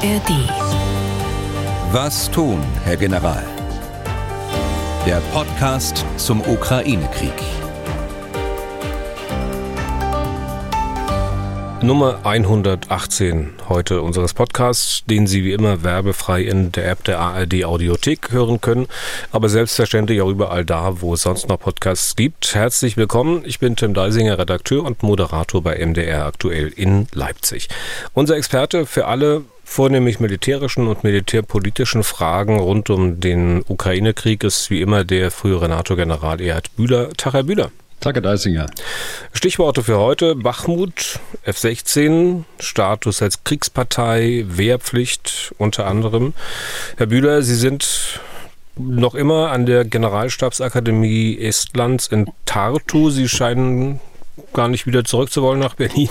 ARD. Was tun, Herr General? Der Podcast zum Ukraine-Krieg. Nummer 118 heute unseres Podcasts, den Sie wie immer werbefrei in der App der ARD Audiothek hören können, aber selbstverständlich auch überall da, wo es sonst noch Podcasts gibt. Herzlich willkommen, ich bin Tim Deisinger, Redakteur und Moderator bei MDR aktuell in Leipzig. Unser Experte für alle vornehmlich militärischen und militärpolitischen Fragen rund um den Ukraine-Krieg ist wie immer der frühere NATO-General Erhard Bühler. Tag, Herr Bühler. Tage Deisinger. Stichworte für heute: Bachmut, F-16, Status als Kriegspartei, Wehrpflicht unter anderem. Herr Bühler, Sie sind noch immer an der Generalstabsakademie Estlands in Tartu. Sie scheinen gar nicht wieder zurück zu wollen nach Berlin.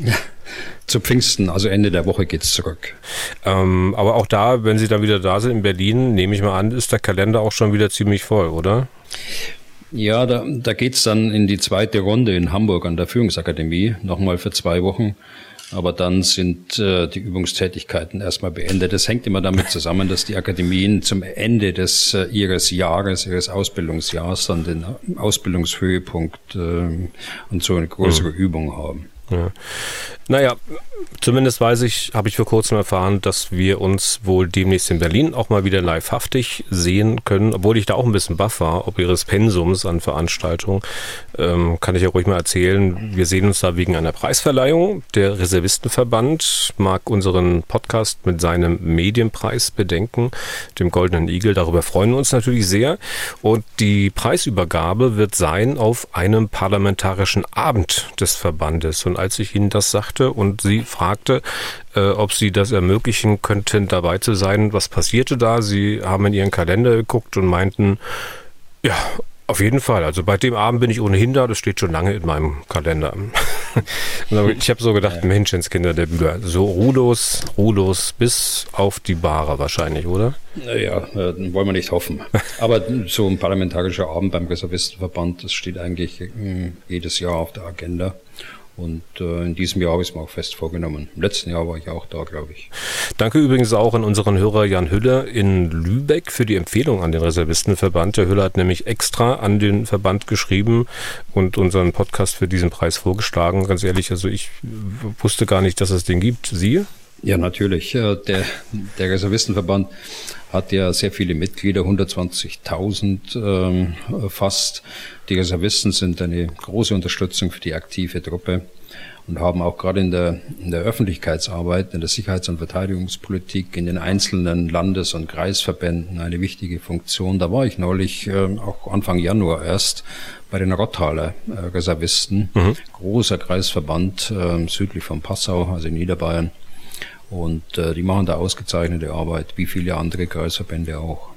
Ja. Zu Pfingsten, also Ende der Woche geht's zurück. Ähm, aber auch da, wenn Sie dann wieder da sind in Berlin, nehme ich mal an, ist der Kalender auch schon wieder ziemlich voll, oder? Ja, da, da geht's dann in die zweite Runde in Hamburg an der Führungsakademie, nochmal für zwei Wochen. Aber dann sind äh, die Übungstätigkeiten erstmal beendet. Das hängt immer damit zusammen, dass die Akademien zum Ende des äh, ihres Jahres, ihres Ausbildungsjahres dann den Ausbildungshöhepunkt äh, und so eine größere mhm. Übung haben. Ja. Naja, zumindest weiß ich, habe ich vor kurzem erfahren, dass wir uns wohl demnächst in Berlin auch mal wieder livehaftig sehen können, obwohl ich da auch ein bisschen baff war, ob ihres Pensums an Veranstaltungen. Ähm, kann ich ja ruhig mal erzählen. Wir sehen uns da wegen einer Preisverleihung. Der Reservistenverband mag unseren Podcast mit seinem Medienpreis bedenken, dem Goldenen Igel. Darüber freuen wir uns natürlich sehr. Und die Preisübergabe wird sein auf einem parlamentarischen Abend des Verbandes. Und als ich Ihnen das sagte, und sie fragte, äh, ob sie das ermöglichen könnten, dabei zu sein. Was passierte da? Sie haben in ihren Kalender geguckt und meinten, ja, auf jeden Fall. Also bei dem Abend bin ich ohnehin da. Das steht schon lange in meinem Kalender. ich habe so gedacht, Menschenskinder der Bühler. So ruhlos, ruhlos bis auf die Bahre wahrscheinlich, oder? Naja, äh, wollen wir nicht hoffen. Aber so ein parlamentarischer Abend beim Reservistenverband, das steht eigentlich mh, hm, jedes Jahr auf der Agenda. Und äh, in diesem Jahr habe ich es mir auch fest vorgenommen. Im letzten Jahr war ich auch da, glaube ich. Danke übrigens auch an unseren Hörer Jan Hüller in Lübeck für die Empfehlung an den Reservistenverband. Der Hüller hat nämlich extra an den Verband geschrieben und unseren Podcast für diesen Preis vorgeschlagen. Ganz ehrlich, also ich wusste gar nicht, dass es den gibt. Sie? Ja, natürlich. Der, der Reservistenverband hat ja sehr viele Mitglieder, 120.000 ähm, fast. Die Reservisten sind eine große Unterstützung für die aktive Truppe und haben auch gerade in der, in der Öffentlichkeitsarbeit, in der Sicherheits- und Verteidigungspolitik, in den einzelnen Landes- und Kreisverbänden eine wichtige Funktion. Da war ich neulich, äh, auch Anfang Januar erst, bei den Rottaler äh, Reservisten, mhm. großer Kreisverband äh, südlich von Passau, also in Niederbayern. Und äh, die machen da ausgezeichnete Arbeit, wie viele andere Kreisverbände auch.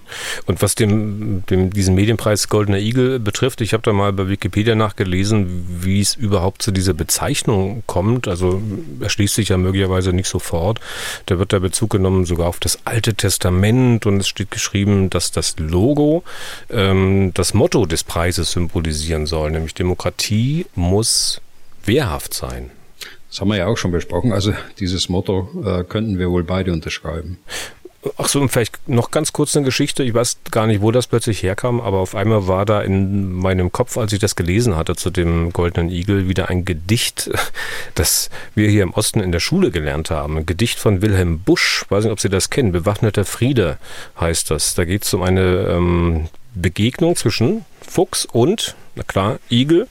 Und was dem, dem diesen Medienpreis Goldener Igel betrifft, ich habe da mal bei Wikipedia nachgelesen, wie es überhaupt zu dieser Bezeichnung kommt. Also erschließt sich ja möglicherweise nicht sofort. Da wird der Bezug genommen sogar auf das Alte Testament und es steht geschrieben, dass das Logo ähm, das Motto des Preises symbolisieren soll, nämlich Demokratie muss wehrhaft sein. Das haben wir ja auch schon besprochen. Also dieses Motto äh, könnten wir wohl beide unterschreiben. Ach so, und vielleicht noch ganz kurz eine Geschichte. Ich weiß gar nicht, wo das plötzlich herkam, aber auf einmal war da in meinem Kopf, als ich das gelesen hatte zu dem Goldenen Igel, wieder ein Gedicht, das wir hier im Osten in der Schule gelernt haben. Ein Gedicht von Wilhelm Busch. Ich weiß nicht, ob Sie das kennen. Bewaffneter Friede heißt das. Da geht es um eine ähm, Begegnung zwischen Fuchs und, na klar, Igel.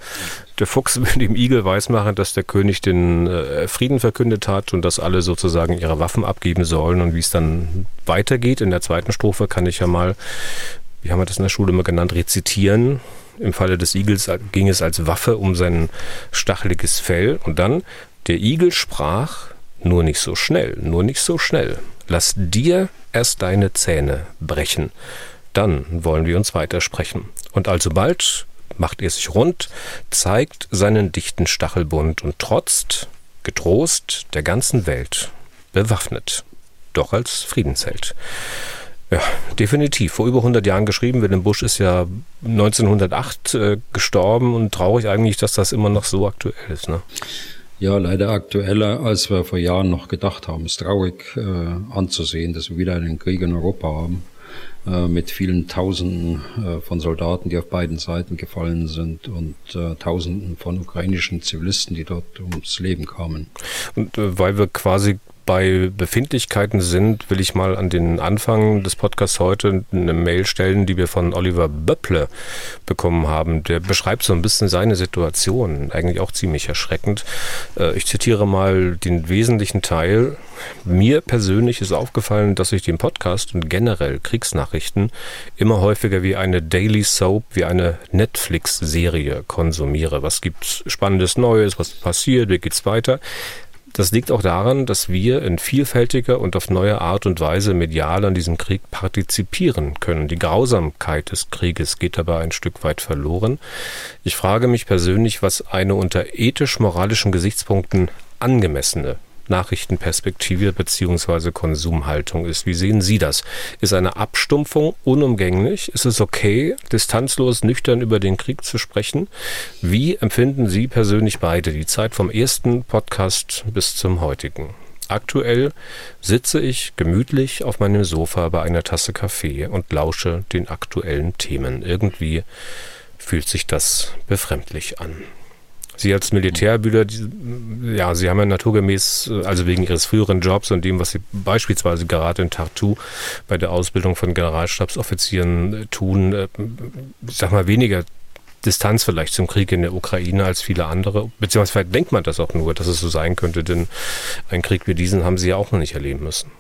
Der Fuchs will dem Igel weismachen, dass der König den äh, Frieden verkündet hat und dass alle sozusagen ihre Waffen abgeben sollen. Und wie es dann weitergeht in der zweiten Strophe, kann ich ja mal, wie haben wir das in der Schule immer genannt, rezitieren. Im Falle des Igels ging es als Waffe um sein stacheliges Fell. Und dann, der Igel sprach, nur nicht so schnell, nur nicht so schnell. Lass dir erst deine Zähne brechen. Dann wollen wir uns weitersprechen. Und alsobald macht er sich rund, zeigt seinen dichten Stachelbund und trotzt, getrost der ganzen Welt, bewaffnet, doch als Friedensheld. Ja, definitiv. Vor über 100 Jahren geschrieben. Willem Busch ist ja 1908 äh, gestorben und traurig eigentlich, dass das immer noch so aktuell ist. Ne? Ja, leider aktueller, als wir vor Jahren noch gedacht haben. Es ist traurig äh, anzusehen, dass wir wieder einen Krieg in Europa haben mit vielen Tausenden äh, von Soldaten, die auf beiden Seiten gefallen sind und äh, Tausenden von ukrainischen Zivilisten, die dort ums Leben kamen. Und äh, weil wir quasi bei Befindlichkeiten sind, will ich mal an den Anfang des Podcasts heute eine Mail stellen, die wir von Oliver Böpple bekommen haben. Der beschreibt so ein bisschen seine Situation, eigentlich auch ziemlich erschreckend. Äh, ich zitiere mal den wesentlichen Teil. Mir persönlich ist aufgefallen, dass ich den Podcast und generell Kriegsnachrichten immer häufiger wie eine Daily Soap, wie eine Netflix-Serie konsumiere. Was gibt's Spannendes Neues? Was passiert? Wie geht's weiter? Das liegt auch daran, dass wir in vielfältiger und auf neue Art und Weise medial an diesem Krieg partizipieren können. Die Grausamkeit des Krieges geht dabei ein Stück weit verloren. Ich frage mich persönlich, was eine unter ethisch-moralischen Gesichtspunkten angemessene Nachrichtenperspektive bzw. Konsumhaltung ist. Wie sehen Sie das? Ist eine Abstumpfung unumgänglich? Ist es okay, distanzlos, nüchtern über den Krieg zu sprechen? Wie empfinden Sie persönlich beide die Zeit vom ersten Podcast bis zum heutigen? Aktuell sitze ich gemütlich auf meinem Sofa bei einer Tasse Kaffee und lausche den aktuellen Themen. Irgendwie fühlt sich das befremdlich an. Sie als Militärbüder, ja, Sie haben ja naturgemäß, also wegen Ihres früheren Jobs und dem, was Sie beispielsweise gerade in Tartu bei der Ausbildung von Generalstabsoffizieren tun, äh, ich sag mal, weniger Distanz vielleicht zum Krieg in der Ukraine als viele andere. Beziehungsweise vielleicht denkt man das auch nur, dass es so sein könnte, denn einen Krieg wie diesen haben Sie ja auch noch nicht erleben müssen.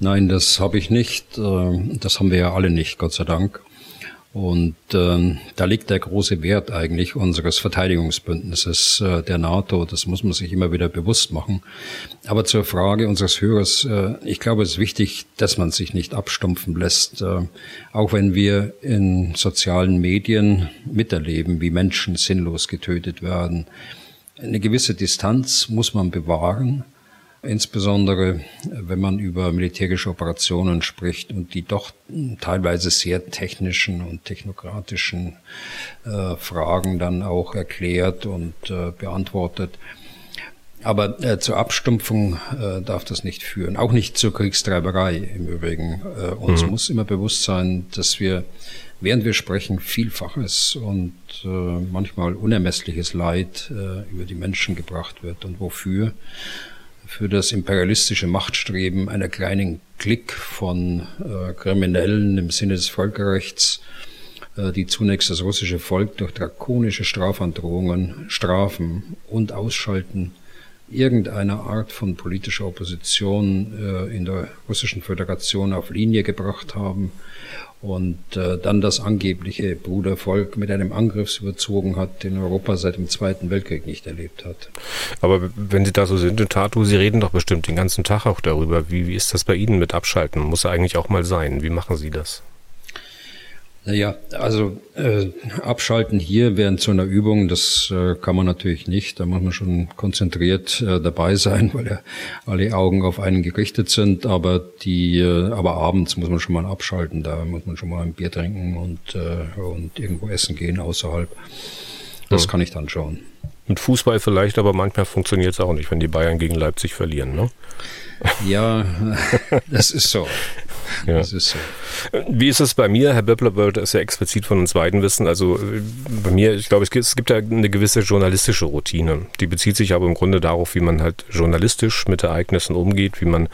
Nein, das habe ich nicht. Äh, das haben wir ja alle nicht, Gott sei Dank. Und ähm, da liegt der große Wert eigentlich unseres Verteidigungsbündnisses äh, der NATO. Das muss man sich immer wieder bewusst machen. Aber zur Frage unseres Hörers, äh, ich glaube, es ist wichtig, dass man sich nicht abstumpfen lässt. Äh, auch wenn wir in sozialen Medien miterleben, wie Menschen sinnlos getötet werden. Eine gewisse Distanz muss man bewahren insbesondere wenn man über militärische Operationen spricht und die doch teilweise sehr technischen und technokratischen äh, Fragen dann auch erklärt und äh, beantwortet. Aber äh, zur Abstumpfung äh, darf das nicht führen, auch nicht zur Kriegstreiberei im Übrigen. Äh, uns mhm. muss immer bewusst sein, dass wir, während wir sprechen, Vielfaches und äh, manchmal unermessliches Leid äh, über die Menschen gebracht wird und wofür für das imperialistische Machtstreben einer kleinen Klick von äh, Kriminellen im Sinne des Völkerrechts, äh, die zunächst das russische Volk durch drakonische Strafandrohungen, Strafen und Ausschalten irgendeiner Art von politischer Opposition äh, in der russischen Föderation auf Linie gebracht haben und äh, dann das angebliche Brudervolk mit einem Angriff überzogen hat, den Europa seit dem Zweiten Weltkrieg nicht erlebt hat. Aber wenn Sie da so sind in Tatu, Sie reden doch bestimmt den ganzen Tag auch darüber. Wie, wie ist das bei Ihnen mit Abschalten? Muss eigentlich auch mal sein. Wie machen Sie das? Naja, also äh, abschalten hier während so einer Übung, das äh, kann man natürlich nicht. Da muss man schon konzentriert äh, dabei sein, weil ja alle Augen auf einen gerichtet sind. Aber die, äh, aber abends muss man schon mal abschalten. Da muss man schon mal ein Bier trinken und äh, und irgendwo essen gehen außerhalb. Das ja. kann ich dann schon. Mit Fußball vielleicht, aber manchmal funktioniert es auch nicht, wenn die Bayern gegen Leipzig verlieren, ne? Ja, das ist so. Ja. Das ist so. Wie ist es bei mir? Herr Böppler wollte es ja explizit von uns beiden wissen. Also bei mir, ich glaube, es gibt, es gibt ja eine gewisse journalistische Routine. Die bezieht sich aber im Grunde darauf, wie man halt journalistisch mit Ereignissen umgeht, wie man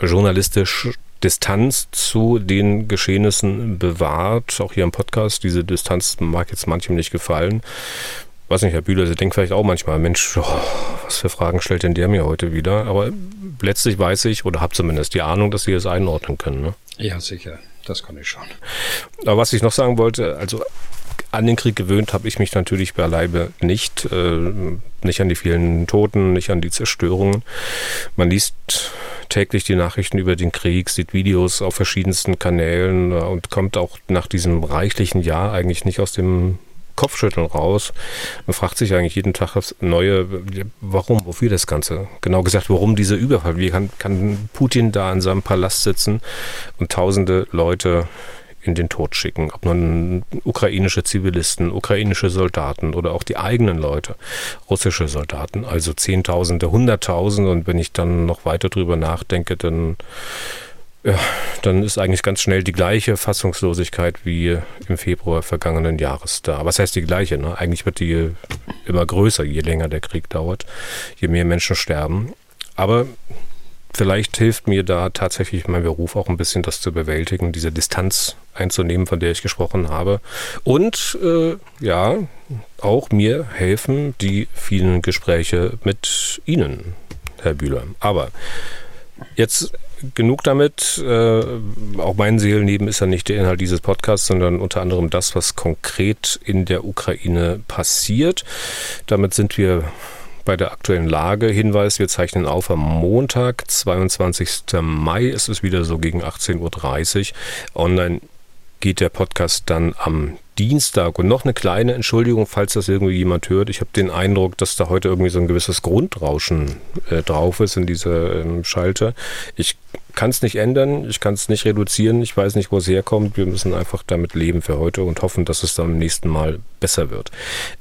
journalistisch Distanz zu den Geschehnissen bewahrt. Auch hier im Podcast, diese Distanz mag jetzt manchem nicht gefallen weiß nicht, Herr Bühler, Sie denken vielleicht auch manchmal, Mensch, oh, was für Fragen stellt denn der mir heute wieder? Aber letztlich weiß ich oder habe zumindest die Ahnung, dass Sie es einordnen können. Ne? Ja, sicher. Das kann ich schon. Aber was ich noch sagen wollte, also an den Krieg gewöhnt habe ich mich natürlich beileibe nicht. Äh, nicht an die vielen Toten, nicht an die Zerstörungen. Man liest täglich die Nachrichten über den Krieg, sieht Videos auf verschiedensten Kanälen äh, und kommt auch nach diesem reichlichen Jahr eigentlich nicht aus dem Kopfschütteln raus. Man fragt sich eigentlich jeden Tag das Neue, warum, wofür das Ganze? Genau gesagt, warum dieser Überfall? Wie kann, kann Putin da in seinem Palast sitzen und tausende Leute in den Tod schicken. Ob nun ukrainische Zivilisten, ukrainische Soldaten oder auch die eigenen Leute, russische Soldaten, also Zehntausende, Hunderttausende. Und wenn ich dann noch weiter drüber nachdenke, dann ja, dann ist eigentlich ganz schnell die gleiche Fassungslosigkeit wie im Februar vergangenen Jahres da. Was heißt die gleiche? Ne? Eigentlich wird die immer größer, je länger der Krieg dauert, je mehr Menschen sterben. Aber vielleicht hilft mir da tatsächlich mein Beruf auch ein bisschen, das zu bewältigen, diese Distanz einzunehmen, von der ich gesprochen habe. Und äh, ja, auch mir helfen die vielen Gespräche mit Ihnen, Herr Bühler. Aber jetzt genug damit. Äh, auch mein Seelenleben ist ja nicht der Inhalt dieses Podcasts, sondern unter anderem das, was konkret in der Ukraine passiert. Damit sind wir bei der aktuellen Lage. Hinweis, wir zeichnen auf am Montag, 22. Mai. Es ist wieder so gegen 18.30 Uhr. Online geht der Podcast dann am Dienstag. Und noch eine kleine Entschuldigung, falls das irgendwie jemand hört. Ich habe den Eindruck, dass da heute irgendwie so ein gewisses Grundrauschen äh, drauf ist in dieser ähm, Schalter. Ich kann es nicht ändern, ich kann es nicht reduzieren, ich weiß nicht, wo es herkommt. Wir müssen einfach damit leben für heute und hoffen, dass es dann beim nächsten Mal besser wird.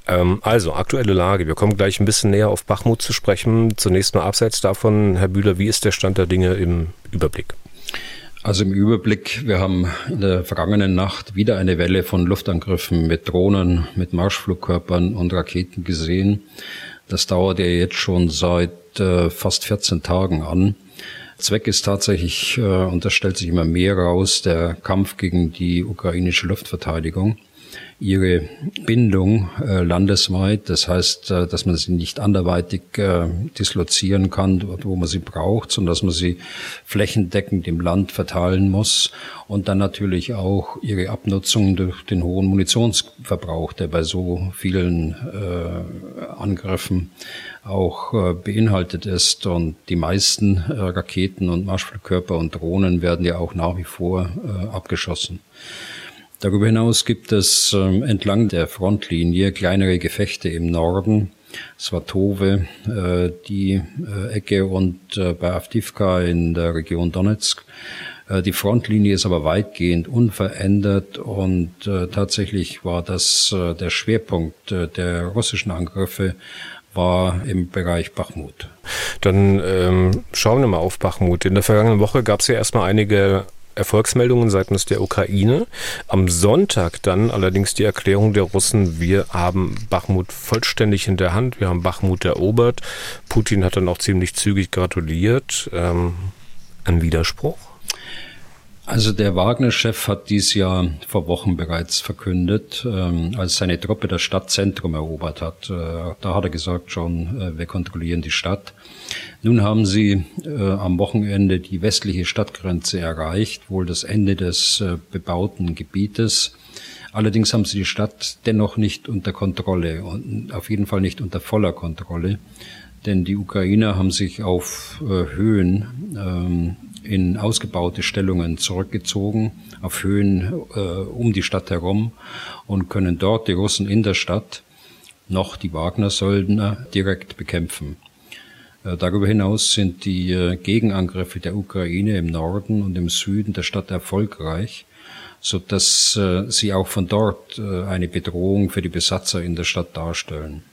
Ähm, also, aktuelle Lage. Wir kommen gleich ein bisschen näher auf Bachmut zu sprechen. Zunächst mal abseits davon, Herr Bühler, wie ist der Stand der Dinge im Überblick? Also im Überblick, wir haben in der vergangenen Nacht wieder eine Welle von Luftangriffen mit Drohnen, mit Marschflugkörpern und Raketen gesehen. Das dauert ja jetzt schon seit äh, fast 14 Tagen an. Zweck ist tatsächlich, äh, und das stellt sich immer mehr raus, der Kampf gegen die ukrainische Luftverteidigung ihre Bindung äh, landesweit. Das heißt, äh, dass man sie nicht anderweitig äh, dislozieren kann, wo man sie braucht, sondern dass man sie flächendeckend im Land verteilen muss und dann natürlich auch ihre Abnutzung durch den hohen Munitionsverbrauch, der bei so vielen äh, Angriffen auch äh, beinhaltet ist. Und die meisten äh, Raketen und Marschflugkörper und Drohnen werden ja auch nach wie vor äh, abgeschossen. Darüber hinaus gibt es ähm, entlang der Frontlinie kleinere Gefechte im Norden. Svatove, äh, die äh, Ecke und äh, bei Avdivka in der Region Donetsk. Die Frontlinie ist aber weitgehend unverändert und tatsächlich war das der Schwerpunkt der russischen Angriffe war im Bereich Bachmut. Dann ähm, schauen wir mal auf Bachmut. In der vergangenen Woche gab es ja erstmal einige Erfolgsmeldungen seitens der Ukraine. Am Sonntag dann allerdings die Erklärung der Russen, wir haben Bachmut vollständig in der Hand, wir haben Bachmut erobert. Putin hat dann auch ziemlich zügig gratuliert. Ähm, ein Widerspruch? Also der Wagner-Chef hat dies Jahr vor Wochen bereits verkündet, ähm, als seine Truppe das Stadtzentrum erobert hat. Äh, da hat er gesagt schon, äh, wir kontrollieren die Stadt. Nun haben sie äh, am Wochenende die westliche Stadtgrenze erreicht, wohl das Ende des äh, bebauten Gebietes. Allerdings haben sie die Stadt dennoch nicht unter Kontrolle und auf jeden Fall nicht unter voller Kontrolle, denn die Ukrainer haben sich auf äh, Höhen ähm, in ausgebaute Stellungen zurückgezogen, auf Höhen äh, um die Stadt herum und können dort die Russen in der Stadt noch die Wagner-Söldner direkt bekämpfen. Äh, darüber hinaus sind die äh, Gegenangriffe der Ukraine im Norden und im Süden der Stadt erfolgreich, so dass äh, sie auch von dort eine Bedrohung für die Besatzer in der Stadt darstellen.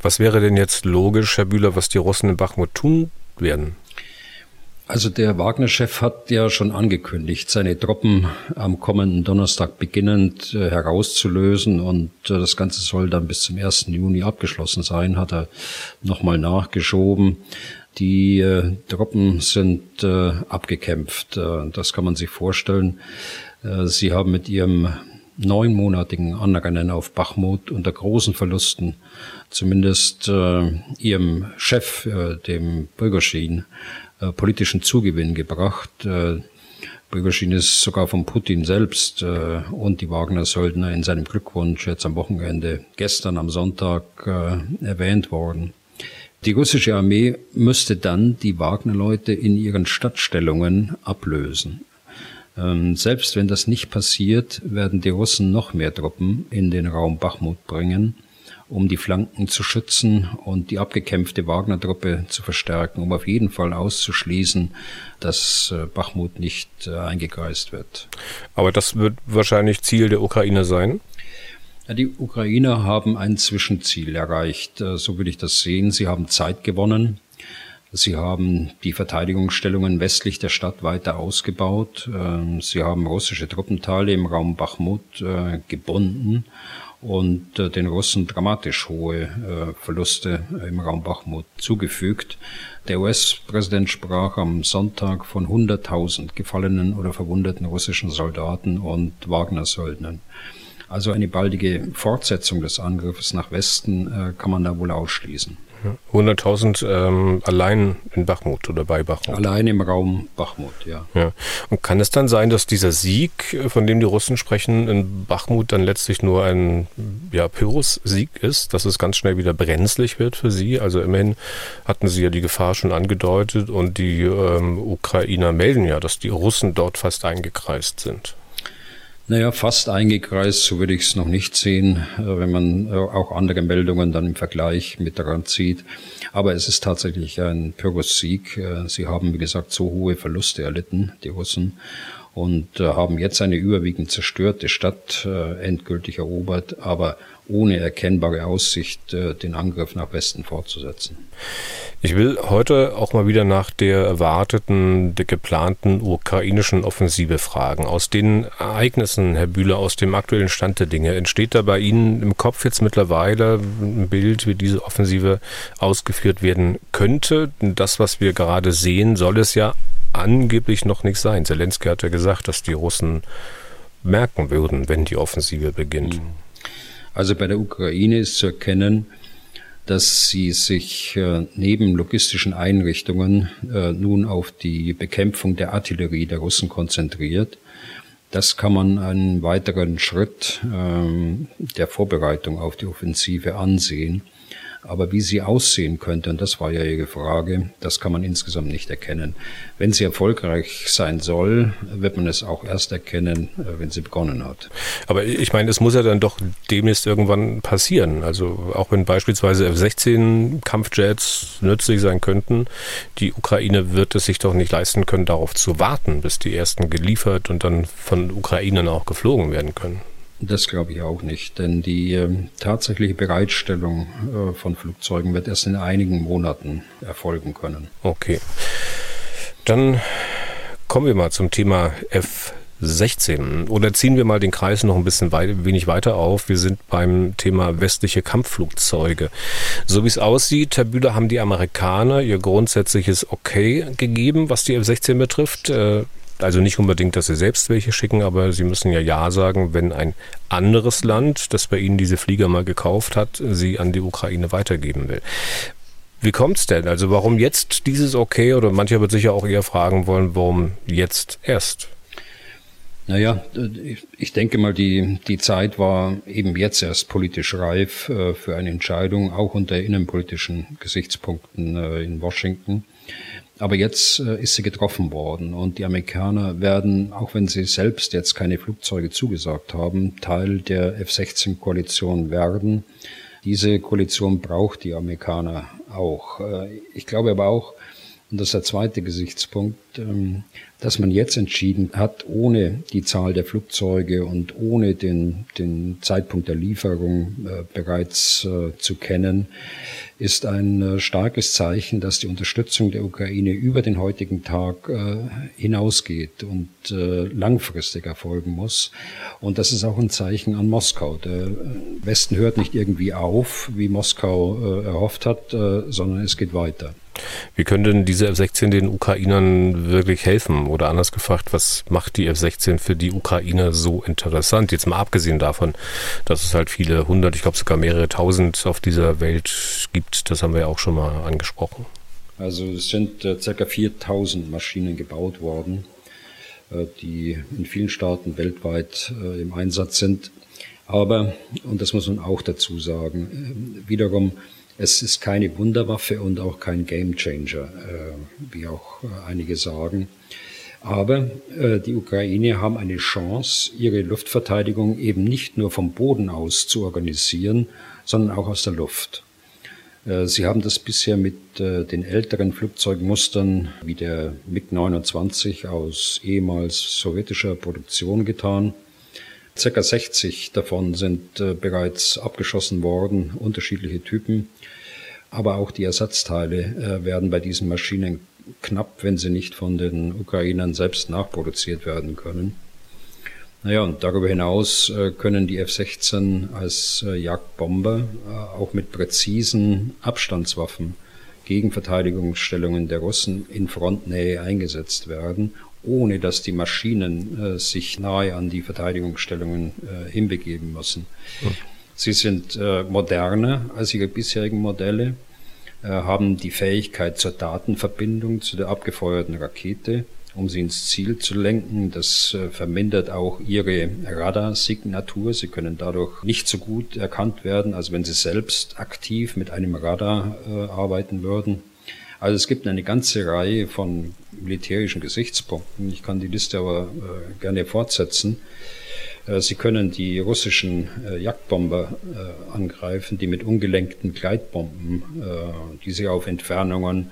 Was wäre denn jetzt logisch, Herr Bühler, was die Russen in Bachmut tun werden? Also der Wagner-Chef hat ja schon angekündigt, seine Truppen am kommenden Donnerstag beginnend äh, herauszulösen und äh, das Ganze soll dann bis zum 1. Juni abgeschlossen sein, hat er nochmal nachgeschoben. Die äh, Truppen sind äh, abgekämpft, äh, das kann man sich vorstellen. Äh, sie haben mit ihrem neunmonatigen Anrennen auf Bachmut unter großen Verlusten zumindest ihrem Chef, dem Bürgerschien, äh, politischen Zugewinn gebracht. Äh, Prigozhin ist sogar von Putin selbst äh, und die Wagner-Söldner in seinem Glückwunsch jetzt am Wochenende gestern am Sonntag äh, erwähnt worden. Die russische Armee müsste dann die Wagner-Leute in ihren Stadtstellungen ablösen. Ähm, selbst wenn das nicht passiert, werden die Russen noch mehr Truppen in den Raum Bachmut bringen um die Flanken zu schützen und die abgekämpfte Wagner-Truppe zu verstärken, um auf jeden Fall auszuschließen, dass äh, Bachmut nicht äh, eingekreist wird. Aber das wird wahrscheinlich Ziel der Ukraine sein? Die Ukrainer haben ein Zwischenziel erreicht, äh, so würde ich das sehen. Sie haben Zeit gewonnen. Sie haben die Verteidigungsstellungen westlich der Stadt weiter ausgebaut. Ähm, sie haben russische Truppenteile im Raum Bachmut äh, gebunden und äh, den Russen dramatisch hohe äh, Verluste im Raum Bachmut zugefügt. Der US-Präsident sprach am Sonntag von 100.000 gefallenen oder verwundeten russischen Soldaten und Wagner-Söldnern. Also eine baldige Fortsetzung des Angriffes nach Westen kann man da wohl ausschließen. 100.000 ähm, allein in Bachmut oder bei Bachmut. Allein im Raum Bachmut, ja. ja. Und kann es dann sein, dass dieser Sieg, von dem die Russen sprechen, in Bachmut dann letztlich nur ein ja, Pyrrhus-Sieg ist, dass es ganz schnell wieder brenzlig wird für sie? Also immerhin hatten sie ja die Gefahr schon angedeutet und die ähm, Ukrainer melden ja, dass die Russen dort fast eingekreist sind. Naja, fast eingekreist, so würde ich es noch nicht sehen, äh, wenn man äh, auch andere Meldungen dann im Vergleich mit daran zieht. Aber es ist tatsächlich ein Pyrrhus-Sieg. Äh, sie haben, wie gesagt, so hohe Verluste erlitten, die Russen, und haben jetzt eine überwiegend zerstörte Stadt endgültig erobert, aber ohne erkennbare Aussicht, den Angriff nach Westen fortzusetzen. Ich will heute auch mal wieder nach der erwarteten, der geplanten ukrainischen Offensive fragen. Aus den Ereignissen, Herr Bühler, aus dem aktuellen Stand der Dinge, entsteht da bei Ihnen im Kopf jetzt mittlerweile ein Bild, wie diese Offensive ausgeführt werden könnte? Das, was wir gerade sehen, soll es ja angeblich noch nicht sein. Zelensky hat ja gesagt, dass die Russen merken würden, wenn die Offensive beginnt. Also bei der Ukraine ist zu erkennen, dass sie sich äh, neben logistischen Einrichtungen äh, nun auf die Bekämpfung der Artillerie der Russen konzentriert. Das kann man einen weiteren Schritt ähm, der Vorbereitung auf die Offensive ansehen. Aber wie sie aussehen könnte, und das war ja Ihre Frage, das kann man insgesamt nicht erkennen. Wenn sie erfolgreich sein soll, wird man es auch erst erkennen, äh, wenn sie begonnen hat. Aber ich meine, es muss ja dann doch demnächst irgendwann passieren. Also auch wenn beispielsweise F-16 Kampfjets nützlich sein könnten, die Ukraine wird es sich doch nicht leisten können, darauf zu warten, bis die ersten geliefert und dann von Ukrainern auch geflogen werden können. Das glaube ich auch nicht, denn die äh, tatsächliche Bereitstellung äh, von Flugzeugen wird erst in einigen Monaten erfolgen können. Okay. Dann kommen wir mal zum Thema F. 16. Oder ziehen wir mal den Kreis noch ein bisschen weit, wenig weiter auf. Wir sind beim Thema westliche Kampfflugzeuge. So wie es aussieht, Herr Bühler, haben die Amerikaner ihr grundsätzliches Okay gegeben, was die F-16 betrifft. Also nicht unbedingt, dass sie selbst welche schicken, aber sie müssen ja Ja sagen, wenn ein anderes Land, das bei ihnen diese Flieger mal gekauft hat, sie an die Ukraine weitergeben will. Wie kommt es denn? Also warum jetzt dieses Okay? Oder mancher wird sicher auch eher fragen wollen, warum jetzt erst? Naja, ich denke mal, die, die Zeit war eben jetzt erst politisch reif äh, für eine Entscheidung, auch unter innenpolitischen Gesichtspunkten äh, in Washington. Aber jetzt äh, ist sie getroffen worden und die Amerikaner werden, auch wenn sie selbst jetzt keine Flugzeuge zugesagt haben, Teil der F-16-Koalition werden. Diese Koalition braucht die Amerikaner auch. Äh, ich glaube aber auch, und das ist der zweite Gesichtspunkt, ähm, dass man jetzt entschieden hat, ohne die Zahl der Flugzeuge und ohne den, den Zeitpunkt der Lieferung äh, bereits äh, zu kennen, ist ein äh, starkes Zeichen, dass die Unterstützung der Ukraine über den heutigen Tag hinausgeht und langfristig erfolgen muss. Und das ist auch ein Zeichen an Moskau. Der Westen hört nicht irgendwie auf, wie Moskau erhofft hat, sondern es geht weiter. Wie können denn diese F-16 den Ukrainern wirklich helfen? Oder anders gefragt, was macht die F-16 für die Ukrainer so interessant? Jetzt mal abgesehen davon, dass es halt viele hundert, ich glaube sogar mehrere tausend auf dieser Welt gibt. Das haben wir ja auch schon mal angesprochen. Also es sind äh, ca. 4000 Maschinen gebaut worden, äh, die in vielen Staaten weltweit äh, im Einsatz sind. Aber, und das muss man auch dazu sagen, äh, wiederum es ist keine Wunderwaffe und auch kein Gamechanger, äh, wie auch äh, einige sagen. Aber äh, die Ukraine haben eine Chance, ihre Luftverteidigung eben nicht nur vom Boden aus zu organisieren, sondern auch aus der Luft. Äh, sie haben das bisher mit äh, den älteren Flugzeugmustern wie der MiG-29 aus ehemals sowjetischer Produktion getan. Circa 60 davon sind äh, bereits abgeschossen worden, unterschiedliche Typen. Aber auch die Ersatzteile werden bei diesen Maschinen knapp, wenn sie nicht von den Ukrainern selbst nachproduziert werden können. Naja, und darüber hinaus äh, können die F-16 als äh, Jagdbomber äh, auch mit präzisen Abstandswaffen gegen Verteidigungsstellungen der Russen in Frontnähe eingesetzt werden, ohne dass die Maschinen sich nahe an die Verteidigungsstellungen hinbegeben müssen. Mhm. Sie sind moderner als ihre bisherigen Modelle, haben die Fähigkeit zur Datenverbindung zu der abgefeuerten Rakete, um sie ins Ziel zu lenken. Das äh, vermindert auch ihre Radarsignatur. Sie können dadurch nicht so gut erkannt werden, als wenn sie selbst aktiv mit einem Radar äh, arbeiten würden. Also es gibt eine ganze Reihe von militärischen Gesichtspunkten. Ich kann die Liste aber äh, gerne fortsetzen. Äh, sie können die russischen äh, Jagdbomber äh, angreifen, die mit ungelenkten Gleitbomben, die sie auf Entfernungen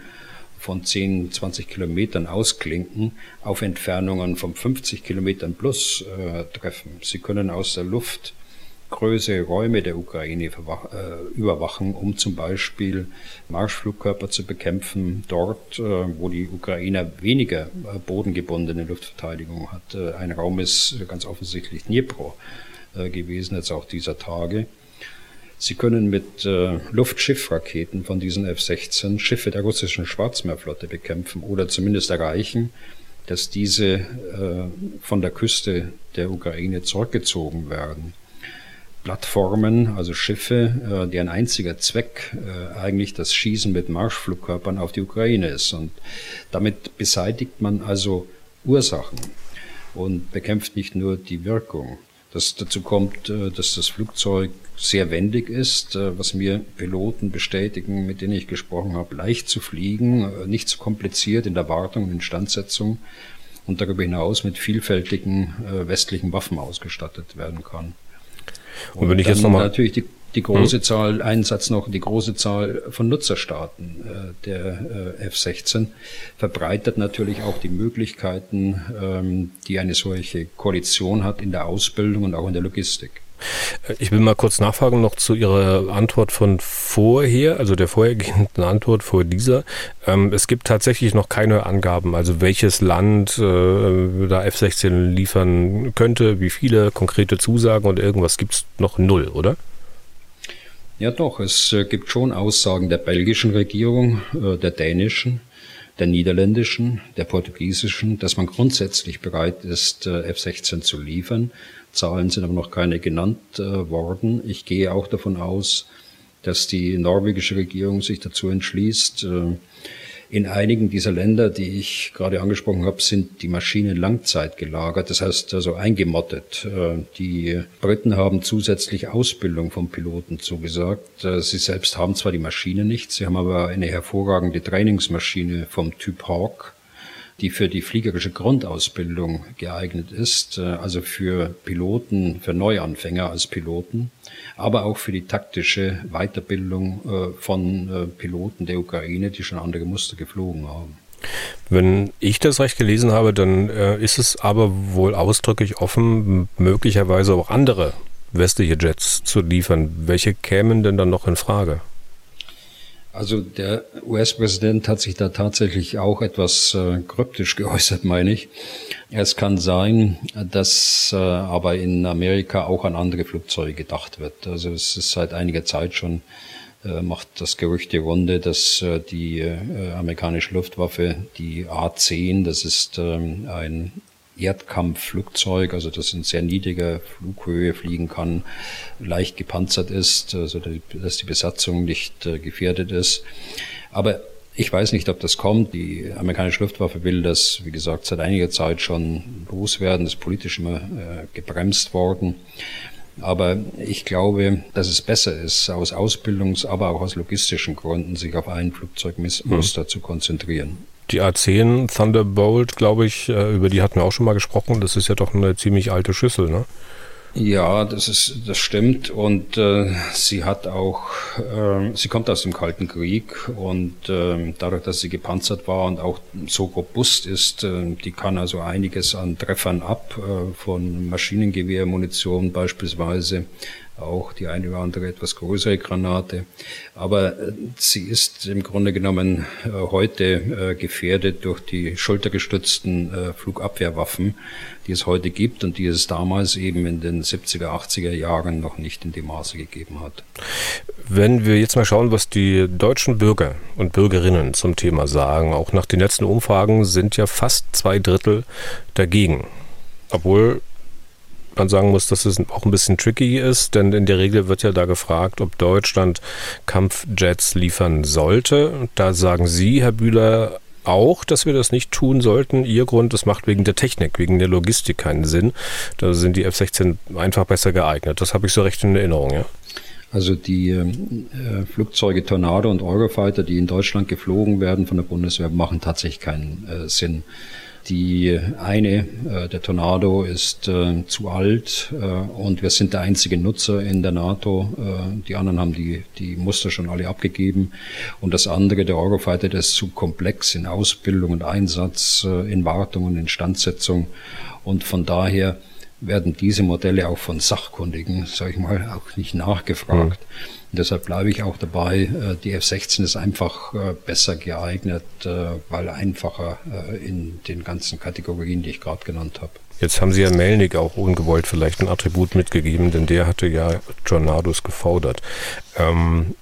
von 10, 20 Kilometern ausklinken, auf Entfernungen von 50 Kilometern plus äh, treffen. Sie können aus der Luft größere Räume der Ukraine äh, überwachen, um zum Beispiel Marschflugkörper zu bekämpfen, dort, äh, wo die Ukrainer weniger äh, bodengebundene Luftverteidigung hat. Ein Raum ist ganz offensichtlich Dnipro gewesen, jetzt auch dieser Tage. Sie können mit äh, Luftschiffraketen von diesen F-16 Schiffe der russischen Schwarzmeerflotte bekämpfen oder zumindest erreichen, dass diese äh, von der Küste der Ukraine zurückgezogen werden. Plattformen, also Schiffe, äh, deren einziger Zweck äh, eigentlich das Schießen mit Marschflugkörpern auf die Ukraine ist. Und damit beseitigt man also Ursachen und bekämpft nicht nur die Wirkung. Das dazu kommt, äh, dass das Flugzeug sehr wendig ist, was mir Piloten bestätigen, mit denen ich gesprochen habe, leicht zu fliegen, nicht zu kompliziert in der Wartung und Instandsetzung und darüber hinaus mit vielfältigen westlichen Waffen ausgestattet werden kann. Und, und wenn ich jetzt nochmal natürlich die die große hm. Zahl, einen Satz noch, die große Zahl von Nutzerstaaten äh, der äh, F-16 verbreitet natürlich auch die Möglichkeiten, ähm, die eine solche Koalition hat in der Ausbildung und auch in der Logistik. Äh, ich will mal kurz nachfragen noch zu Ihrer Antwort von vorher, also der vorhergehenden Antwort vor dieser. Ähm, es gibt tatsächlich noch keine Angaben, also welches Land äh, da F-16 liefern könnte, wie viele konkrete Zusagen und irgendwas gibt es noch null, oder? Ja doch, es äh, gibt schon Aussagen der belgischen Regierung, äh, der dänischen, der niederländischen, der portugiesischen, dass man grundsätzlich bereit ist, äh, F-16 zu liefern. Zahlen sind aber noch keine genannt worden. Ich gehe auch davon aus, dass die norwegische Regierung sich dazu entschließt, in einigen dieser Länder, die ich gerade angesprochen habe, sind die Maschinen Langzeit gelagert, das heißt also eingemottet. Äh, die Briten haben zusätzlich Ausbildung von Piloten zugesagt. Äh, sie selbst haben zwar die Maschine nicht, sie haben aber eine hervorragende Trainingsmaschine vom Typ Hawk die für die fliegerische Grundausbildung geeignet ist, äh, also für Piloten, für Neuanfänger als Piloten, aber auch für die taktische Weiterbildung äh, von äh, Piloten der Ukraine, die schon andere Muster geflogen haben. Wenn ich das recht gelesen habe, dann ist es aber wohl ausdrücklich offen, möglicherweise auch andere westliche Jets zu liefern. Welche kämen denn dann noch in Frage? Also der US-Präsident hat sich da tatsächlich auch etwas äh, kryptisch geäußert, meine ich. Es kann sein, dass äh, aber in Amerika auch an andere Flugzeuge gedacht wird. Also es ist seit einiger Zeit schon äh, macht das Gerücht die Runde, dass äh, die äh, amerikanische Luftwaffe die A-10, das ist ähm, ein Erdkampfflugzeug, also das in sehr niedriger Flughöhe fliegen kann, leicht gepanzert ist, also dass die Besatzung nicht äh, gefährdet ist. Aber ich weiß nicht, ob das kommt. Die amerikanische Luftwaffe will das, wie gesagt, seit einiger Zeit schon loswerden. Ist politisch immer äh, gebremst worden. Aber ich glaube, dass es besser ist, aus Ausbildungs-, aber auch aus logistischen Gründen, sich auf ein Flugzeugmuster hm. zu konzentrieren. Die A10 Thunderbolt, glaube ich, äh, über die hatten wir auch schon mal gesprochen. Das ist ja doch eine ziemlich alte Schüssel, ne? Ja, das ist, das stimmt. Und äh, sie hat auch, äh, sie kommt aus dem Kalten Krieg und äh, dadurch, dass sie gepanzert war und auch so robust ist, äh, die kann also einiges an Treffern ab, äh, von Maschinengewehrmunition beispielsweise, auch die eine oder andere etwas größere Granate. Aber äh, sie ist im Grunde genommen äh, heute äh, gefährdet durch die schultergestützten Flugabwehrwaffen, die es heute gibt und die es damals eben in den 70er, 80er Jahren noch nicht in dem Maße gegeben hat. Wenn wir jetzt mal schauen, was die deutschen Bürger und Bürgerinnen zum Thema sagen, auch nach den letzten Umfragen sind ja fast zwei Drittel dagegen. Obwohl man sagen muss, dass es auch ein bisschen tricky ist, denn in der Regel wird ja da gefragt, ob Deutschland Kampfjets liefern sollte. Da sagen Sie, Herr Bühler, auch, dass wir das nicht tun sollten. Ihr Grund, das macht wegen der Technik, wegen der Logistik keinen Sinn. Da sind die F-16 einfach besser geeignet. Das habe ich so recht in Erinnerung, ja. Also die äh, Flugzeuge Tornado und Eurofighter, die in Deutschland geflogen werden von der Bundeswehr, machen tatsächlich keinen äh, Sinn. Die eine, äh, der Tornado, ist äh, zu alt äh, und wir sind der einzige Nutzer in der NATO. Äh, die anderen haben die, die Muster schon alle abgegeben. Und das andere, der Eurofighter, der ist zu komplex in Ausbildung und Einsatz, äh, in Wartung und Instandsetzung. Und von daher werden diese Modelle auch von Sachkundigen, sage ich mal, auch nicht nachgefragt. Mhm. Und deshalb bleibe ich auch dabei, äh, die F-16 ist einfach äh, besser geeignet, äh, weil einfacher in den ganzen Kategorien, die ich gerade genannt habe. Jetzt haben Sie ja Melnik auch ungewollt vielleicht ein Attribut mitgegeben, denn der hatte ja Tornados gefordert. Ähm,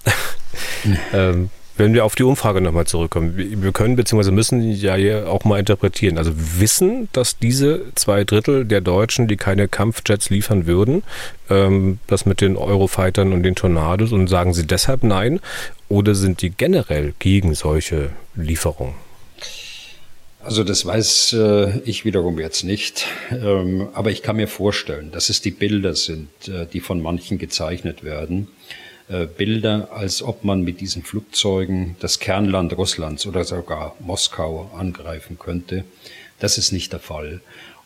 ähm, wenn wir auf die Umfrage nochmal zurückkommen, wir können bzw. müssen ja hier auch mal interpretieren. Also wissen, dass diese zwei Drittel der Deutschen, die keine Kampfjets liefern würden, ähm, das mit den Eurofightern und den Tornados und sagen sie deshalb nein? Oder sind die generell gegen solche Lieferungen? Also das weiß äh, ich wiederum jetzt nicht, ähm, aber ich kann mir vorstellen, dass es die Bilder sind, äh, die von manchen gezeichnet werden äh, Bilder, als ob man mit diesen Flugzeugen das Kernland Russlands oder sogar Moskau angreifen könnte. Das ist nicht der Fall.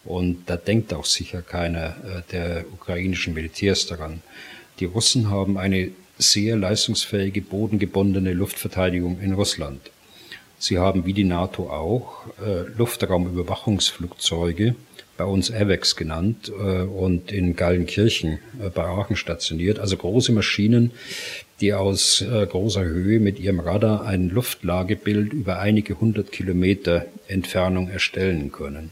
Und da denkt auch sicher keiner äh, der ukrainischen Militärs daran. Die Russen haben eine sehr leistungsfähige bodengebundene Luftverteidigung in Russland. Sie haben wie die NATO auch äh, Luftraumüberwachungsflugzeuge, bei uns AVEX genannt äh, und in Gallenkirchen äh, bei Aachen stationiert. Also große Maschinen, die aus äh, großer Höhe mit ihrem Radar ein Luftlagebild über einige hundert Kilometer Entfernung erstellen können.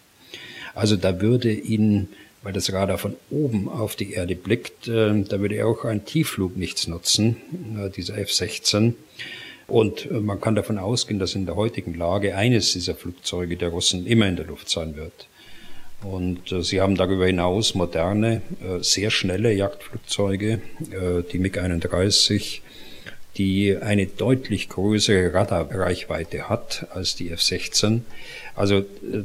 Also da würde Ihnen, weil das Radar von oben auf die Erde blickt, da würde auch ein Tiefflug nichts nutzen, dieser F-16. Und man kann davon ausgehen, dass in der heutigen Lage eines dieser Flugzeuge der Russen immer in der Luft sein wird. Und äh, sie haben darüber hinaus moderne, äh, sehr schnelle Jagdflugzeuge, äh, die MiG-31, die eine deutlich größere Radarreichweite hat als die F-16. Also äh,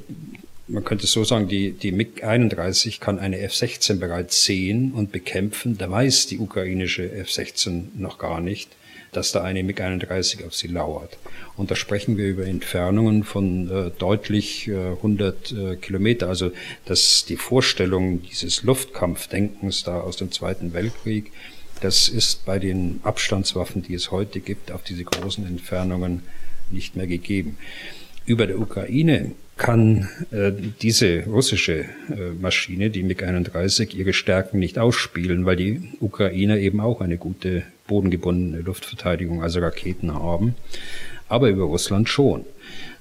man könnte so sagen, die, die MiG-31 kann eine F-16 bereits sehen und bekämpfen. Da weiß die ukrainische F-16 noch gar nicht dass da eine MiG-31 auf sie lauert. Und da sprechen wir über Entfernungen von äh, deutlich äh, 100 äh, Kilometer. Also dass die Vorstellung dieses Luftkampfdenkens da aus dem Zweiten Weltkrieg, das ist bei den Abstandswaffen, die es heute gibt, auf diese großen Entfernungen nicht mehr gegeben. Über der Ukraine kann äh, diese russische äh, Maschine, die MiG-31, ihre Stärken nicht ausspielen, weil die Ukrainer eben auch eine gute bodengebundene Luftverteidigung, also Raketen haben, aber über Russland schon.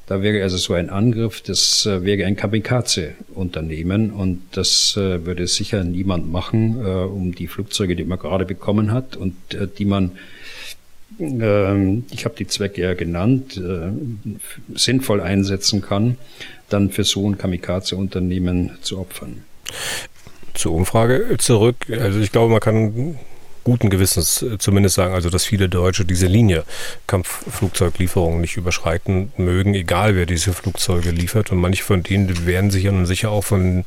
Da wäre also so ein Angriff, das äh, wäre ein Kamikaze-Unternehmen und das äh, würde sicher niemand machen, äh, um die Flugzeuge, die man gerade bekommen hat und die man ähm, ich habe die Zwecke ja genannt, sinnvoll einsetzen kann, dann für so ein Kamikaze-Unternehmen zu opfern. Zur Umfrage zurück. Also ich glaube, man kann guten Gewissens äh, zumindest sagen, also dass viele Deutsche diese Linie Kampfflugzeuglieferungen nicht überschreiten mögen, egal wer diese Flugzeuge liefert. Und manche von denen werden sich ja sicher auch von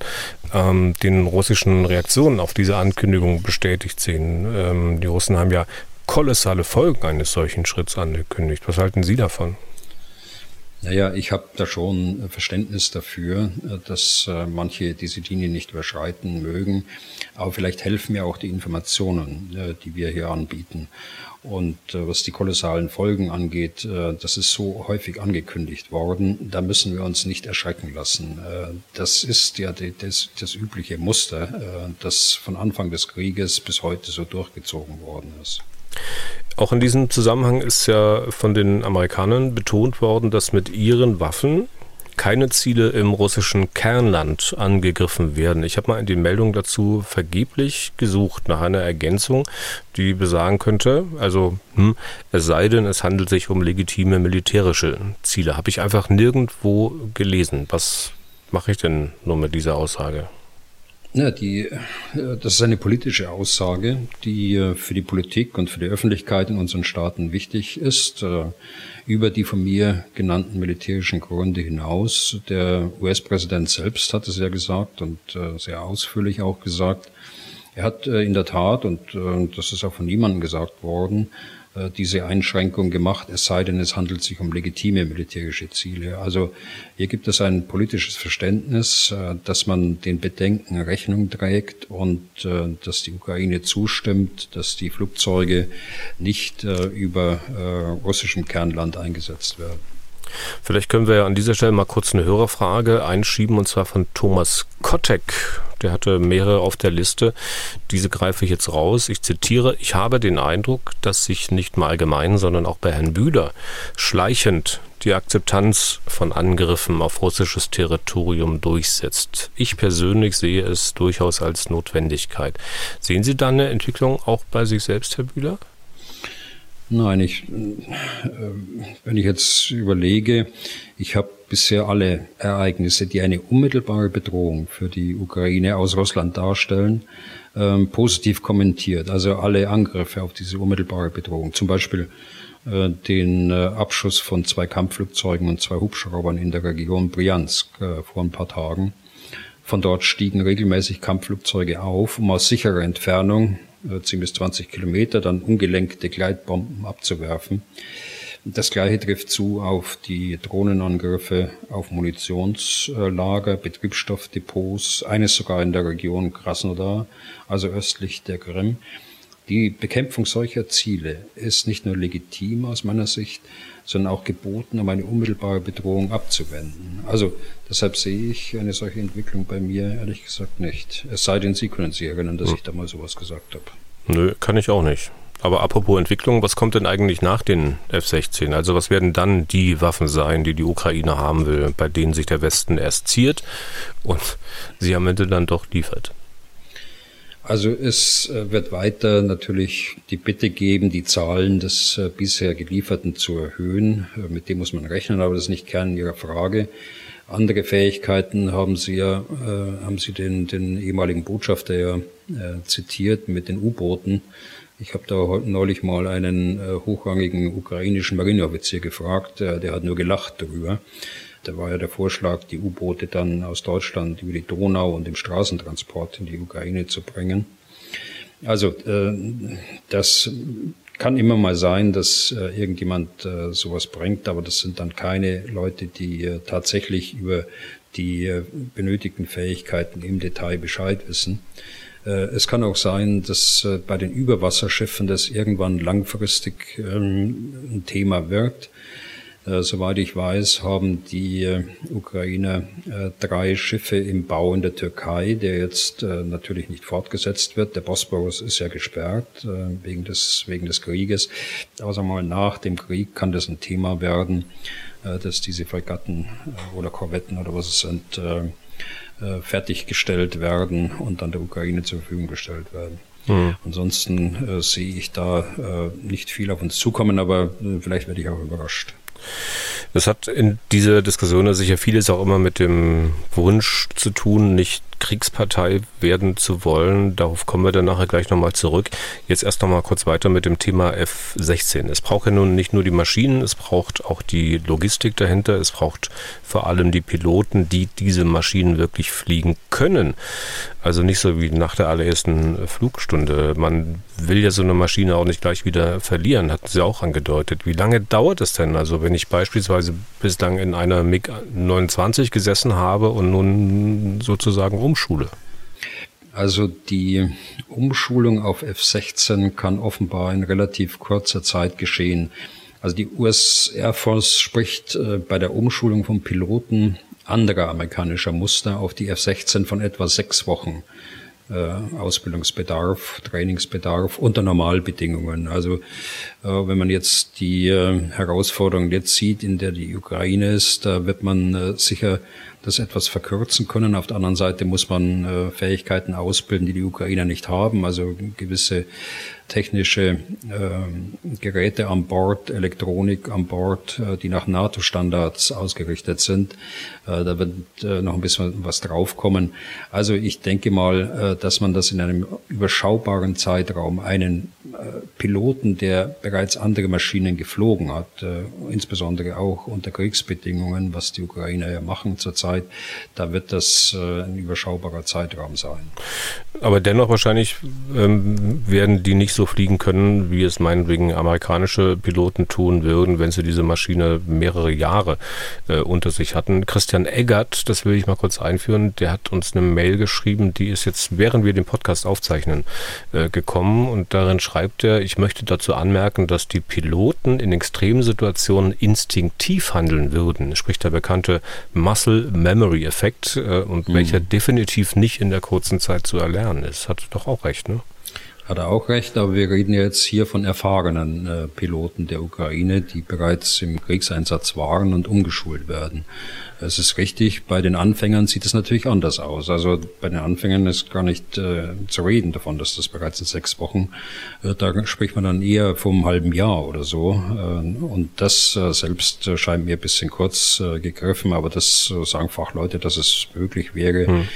ähm, den russischen Reaktionen auf diese Ankündigung bestätigt sehen. Ähm, die Russen haben ja kolossale Folgen eines solchen Schritts angekündigt. Was halten Sie davon? Naja, ich habe da schon Verständnis dafür, dass manche diese Linie nicht überschreiten mögen. Aber vielleicht helfen mir auch die Informationen, die wir hier anbieten. Und was die kolossalen Folgen angeht, das ist so häufig angekündigt worden, da müssen wir uns nicht erschrecken lassen. das ist ja das, das übliche Muster, das von Anfang des Krieges bis heute so durchgezogen worden ist. Auch in diesem Zusammenhang ist ja von den Amerikanern betont worden, dass mit ihren Waffen keine Ziele im russischen Kernland angegriffen werden. Ich habe mal in den Meldungen dazu vergeblich gesucht nach einer Ergänzung, die besagen könnte, also hm, es sei denn, es handelt sich um legitime militärische Ziele. Habe ich einfach nirgendwo gelesen. Was mache ich denn nur mit dieser Aussage? Ja, die, äh, das ist eine politische Aussage, die äh, für die Politik und für die Öffentlichkeit in unseren Staaten wichtig ist. Äh, über die von mir genannten militärischen Gründe hinaus. Der US-Präsident selbst hat es ja gesagt und sehr ausführlich auch gesagt. Er hat in der Tat, und das ist auch von niemandem gesagt worden, diese Einschränkung gemacht, es sei denn, es handelt sich um legitime militärische Ziele. Also hier gibt es ein politisches Verständnis, äh, dass man den Bedenken Rechnung trägt und äh, dass die Ukraine zustimmt, dass die Flugzeuge nicht über russischem Kernland eingesetzt werden. Vielleicht können wir an dieser Stelle mal kurz eine Hörerfrage einschieben, und zwar von Thomas Kottek. Der hatte mehrere auf der Liste. Diese greife ich jetzt raus. Ich zitiere, ich habe den Eindruck, dass sich nicht nur allgemein, sondern auch bei Herrn Bühler schleichend die Akzeptanz von Angriffen auf russisches Territorium durchsetzt. Ich persönlich sehe es durchaus als Notwendigkeit. Sehen Sie da eine Entwicklung auch bei sich selbst, Herr Bühler? Nein, ich, äh, wenn ich jetzt überlege, ich habe bisher alle Ereignisse, die eine unmittelbare Bedrohung für die Ukraine aus Russland darstellen, ähm, positiv kommentiert. Also alle Angriffe auf diese unmittelbare Bedrohung. Zum Beispiel äh, den äh, Abschuss von zwei Kampfflugzeugen und zwei Hubschraubern in der Region Briansk vor ein paar Tagen. Von dort stiegen regelmäßig Kampfflugzeuge auf, um aus sicherer Entfernung 10 bis 20 Kilometer, dann ungelenkte Gleitbomben abzuwerfen. Das gleiche trifft zu auf die Drohnenangriffe auf Munitionslager, Betriebsstoffdepots, eines sogar in der Region Krasnodar, also östlich der Krim. Die Bekämpfung solcher Ziele ist nicht nur legitim aus meiner Sicht, sondern auch geboten, um eine unmittelbare Bedrohung abzuwenden. Also deshalb sehe ich eine solche Entwicklung bei mir ehrlich gesagt nicht. Es sei denn, Sie können sich erinnern, dass hm. ich da mal sowas gesagt habe. Nö, kann ich auch nicht. Aber apropos Entwicklung, was kommt denn eigentlich nach den F-16? Also was werden dann die Waffen sein, die die Ukraine haben will, bei denen sich der Westen erst ziert und sie am Ende dann doch liefert? Also es äh, wird weiter natürlich die Bitte geben, die Zahlen des äh, bisher gelieferten zu erhöhen. Äh, mit dem muss man rechnen, aber das ist nicht Kern Ihrer Frage. Andere Fähigkeiten haben Sie ja, haben Sie den, den ehemaligen Botschafter ja zitiert mit den U-Booten. Ich habe da neulich mal einen hochrangigen ukrainischen Marineoffizier gefragt, der hat nur gelacht darüber. Da war ja der Vorschlag, die U-Boote dann aus Deutschland über die Donau und im Straßentransport in die Ukraine zu bringen. Also äh, das kann immer mal sein, dass äh, irgendjemand äh, sowas bringt, aber das sind dann keine Leute, die äh, tatsächlich über die äh, benötigten Fähigkeiten im Detail Bescheid wissen. Äh, es kann auch sein, dass äh, bei den Überwasserschiffen das irgendwann langfristig ähm, ein Thema wird. Äh, soweit ich weiß, haben die Ukrainer drei Schiffe im Bau in der Türkei, der jetzt natürlich nicht fortgesetzt wird. Der Bosporus ist ja gesperrt wegen des, wegen des Krieges. Aber sagen wir mal, nach dem Krieg kann das ein Thema werden, dass diese Fregatten oder Korvetten oder was es sind, fertiggestellt werden und dann der Ukraine zur Verfügung gestellt werden. Mhm. Ansonsten äh, sehe ich da äh, nicht viel auf uns zukommen, aber äh, vielleicht werde ich auch überrascht. Das hat in dieser Diskussion sicher vieles auch immer mit dem Wunsch zu tun, nicht Kriegspartei werden zu wollen. Darauf kommen wir dann nachher gleich nochmal zurück. Jetzt erst nochmal kurz weiter mit dem Thema F-16. Es braucht ja nun nicht nur die Maschinen, es braucht auch die Logistik dahinter. Es braucht vor allem die Piloten, die diese Maschinen wirklich fliegen können. Also nicht so wie nach der allerersten Flugstunde. Man will ja so eine Maschine auch nicht gleich wieder verlieren, hatten Sie auch angedeutet. Wie lange dauert es denn? Also wenn ich beispielsweise bislang in einer MiG 29 gesessen habe und nun sozusagen umschule? Also die Umschulung auf F-16 kann offenbar in relativ kurzer Zeit geschehen. Also die US Air Force spricht äh, bei der Umschulung von Piloten anderer amerikanischer Muster auf die F-16 von etwa sechs Wochen äh, Ausbildungsbedarf, Trainingsbedarf unter Normalbedingungen. Also äh, wenn man jetzt die äh, Herausforderung jetzt sieht, in der die Ukraine ist, da wird man äh, sicher das etwas verkürzen können. Auf der anderen Seite muss man äh, Fähigkeiten ausbilden, die die Ukrainer nicht haben, also gewisse technische äh, Geräte an Bord, Elektronik an Bord, äh, die nach NATO-Standards ausgerichtet sind. Äh, da wird äh, noch ein bisschen was draufkommen. Also ich denke mal, äh, dass man das in einem überschaubaren Zeitraum einen äh, Piloten, der bereits andere Maschinen geflogen hat, äh, insbesondere auch unter Kriegsbedingungen, was die Ukrainer ja machen zurzeit, da wird das äh, ein überschaubarer Zeitraum sein. Aber dennoch wahrscheinlich ähm, werden die nicht so fliegen können, wie es meinetwegen amerikanische Piloten tun würden, wenn sie diese Maschine mehrere Jahre äh, unter sich hatten. Christian Eggert, das will ich mal kurz einführen, der hat uns eine Mail geschrieben, die ist jetzt, während wir den Podcast aufzeichnen, äh, gekommen und darin schreibt er, ich möchte dazu anmerken, dass die Piloten in extremen Situationen instinktiv handeln würden, sprich der bekannte Muscle Memory Effekt äh, und mhm. welcher definitiv nicht in der kurzen Zeit zu erlernen lernen ist. Hat doch auch recht, ne? Hat er auch recht, aber wir reden jetzt hier von erfahrenen äh, Piloten der Ukraine, die bereits im Kriegseinsatz waren und umgeschult werden. Es ist richtig, bei den Anfängern sieht es natürlich anders aus. Also bei den Anfängern ist gar nicht äh, zu reden davon, dass das bereits in sechs Wochen, äh, da spricht man dann eher vom halben Jahr oder so. Äh, und das äh, selbst äh, scheint mir ein bisschen kurz gegriffen, aber das sagen Fachleute, dass es möglich wäre. Hm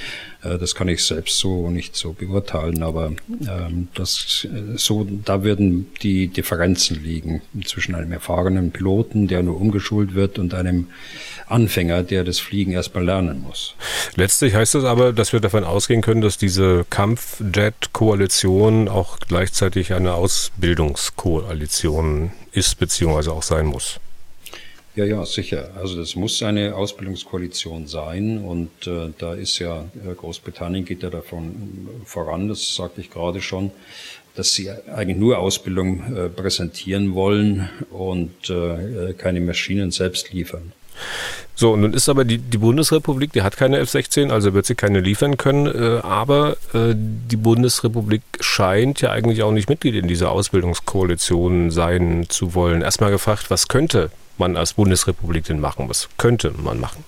das kann ich selbst so nicht so beurteilen, aber ähm, das äh, so, da würden die Differenzen liegen zwischen einem erfahrenen Piloten, der nur umgeschult wird, und einem Anfänger, der das Fliegen erstmal lernen muss. Letztlich heißt es aber, dass wir davon ausgehen können, dass diese Kampfjet-Koalition auch gleichzeitig eine Ausbildungskoalition ist, beziehungsweise auch sein muss. Ja, ja, sicher. Also das muss eine Ausbildungskoalition sein und äh, da ist ja äh, Großbritannien geht ja davon voran, das sagte ich gerade schon, dass sie eigentlich nur Ausbildung äh, präsentieren wollen und äh, keine Maschinen selbst liefern. So, nun ist aber die, die Bundesrepublik, die hat keine F-16, also wird sie keine liefern können, äh, aber äh, die Bundesrepublik scheint ja eigentlich auch nicht Mitglied in dieser Ausbildungskoalition sein zu wollen. Erstmal gefragt, was könnte man als Bundesrepublik denn machen? Was könnte man machen?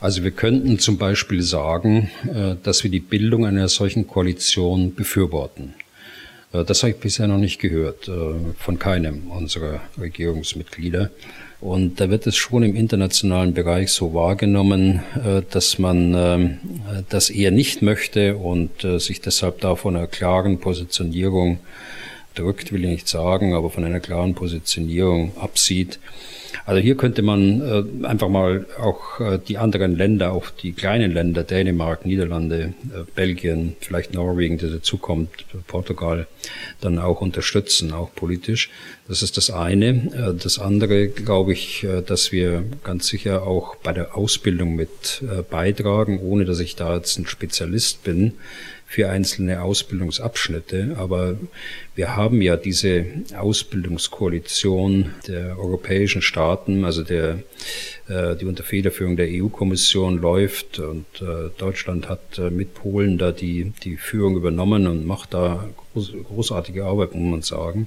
Also wir könnten zum Beispiel sagen, äh, dass wir die Bildung einer solchen Koalition befürworten. Äh, das habe ich bisher noch nicht gehört äh, von keinem unserer Regierungsmitglieder. Und da wird es schon im internationalen Bereich so wahrgenommen, dass man das eher nicht möchte und sich deshalb da von einer klaren Positionierung drückt, will ich nicht sagen, aber von einer klaren Positionierung absieht. Also hier könnte man äh, einfach mal auch äh, die anderen Länder, auch die kleinen Länder, Dänemark, Niederlande, äh, Belgien, vielleicht Norwegen, der dazukommt, Portugal, dann auch unterstützen, auch politisch. Das ist das eine. Äh, das andere glaube ich, äh, dass wir ganz sicher auch bei der Ausbildung mit äh, beitragen, ohne dass ich da jetzt ein Spezialist bin für einzelne Ausbildungsabschnitte. Aber wir haben ja diese Ausbildungskoalition der europäischen Staaten, also der, äh, die unter Federführung der EU-Kommission läuft und äh, Deutschland hat äh, mit Polen da die, die Führung übernommen und macht da groß, großartige Arbeit, muss man sagen.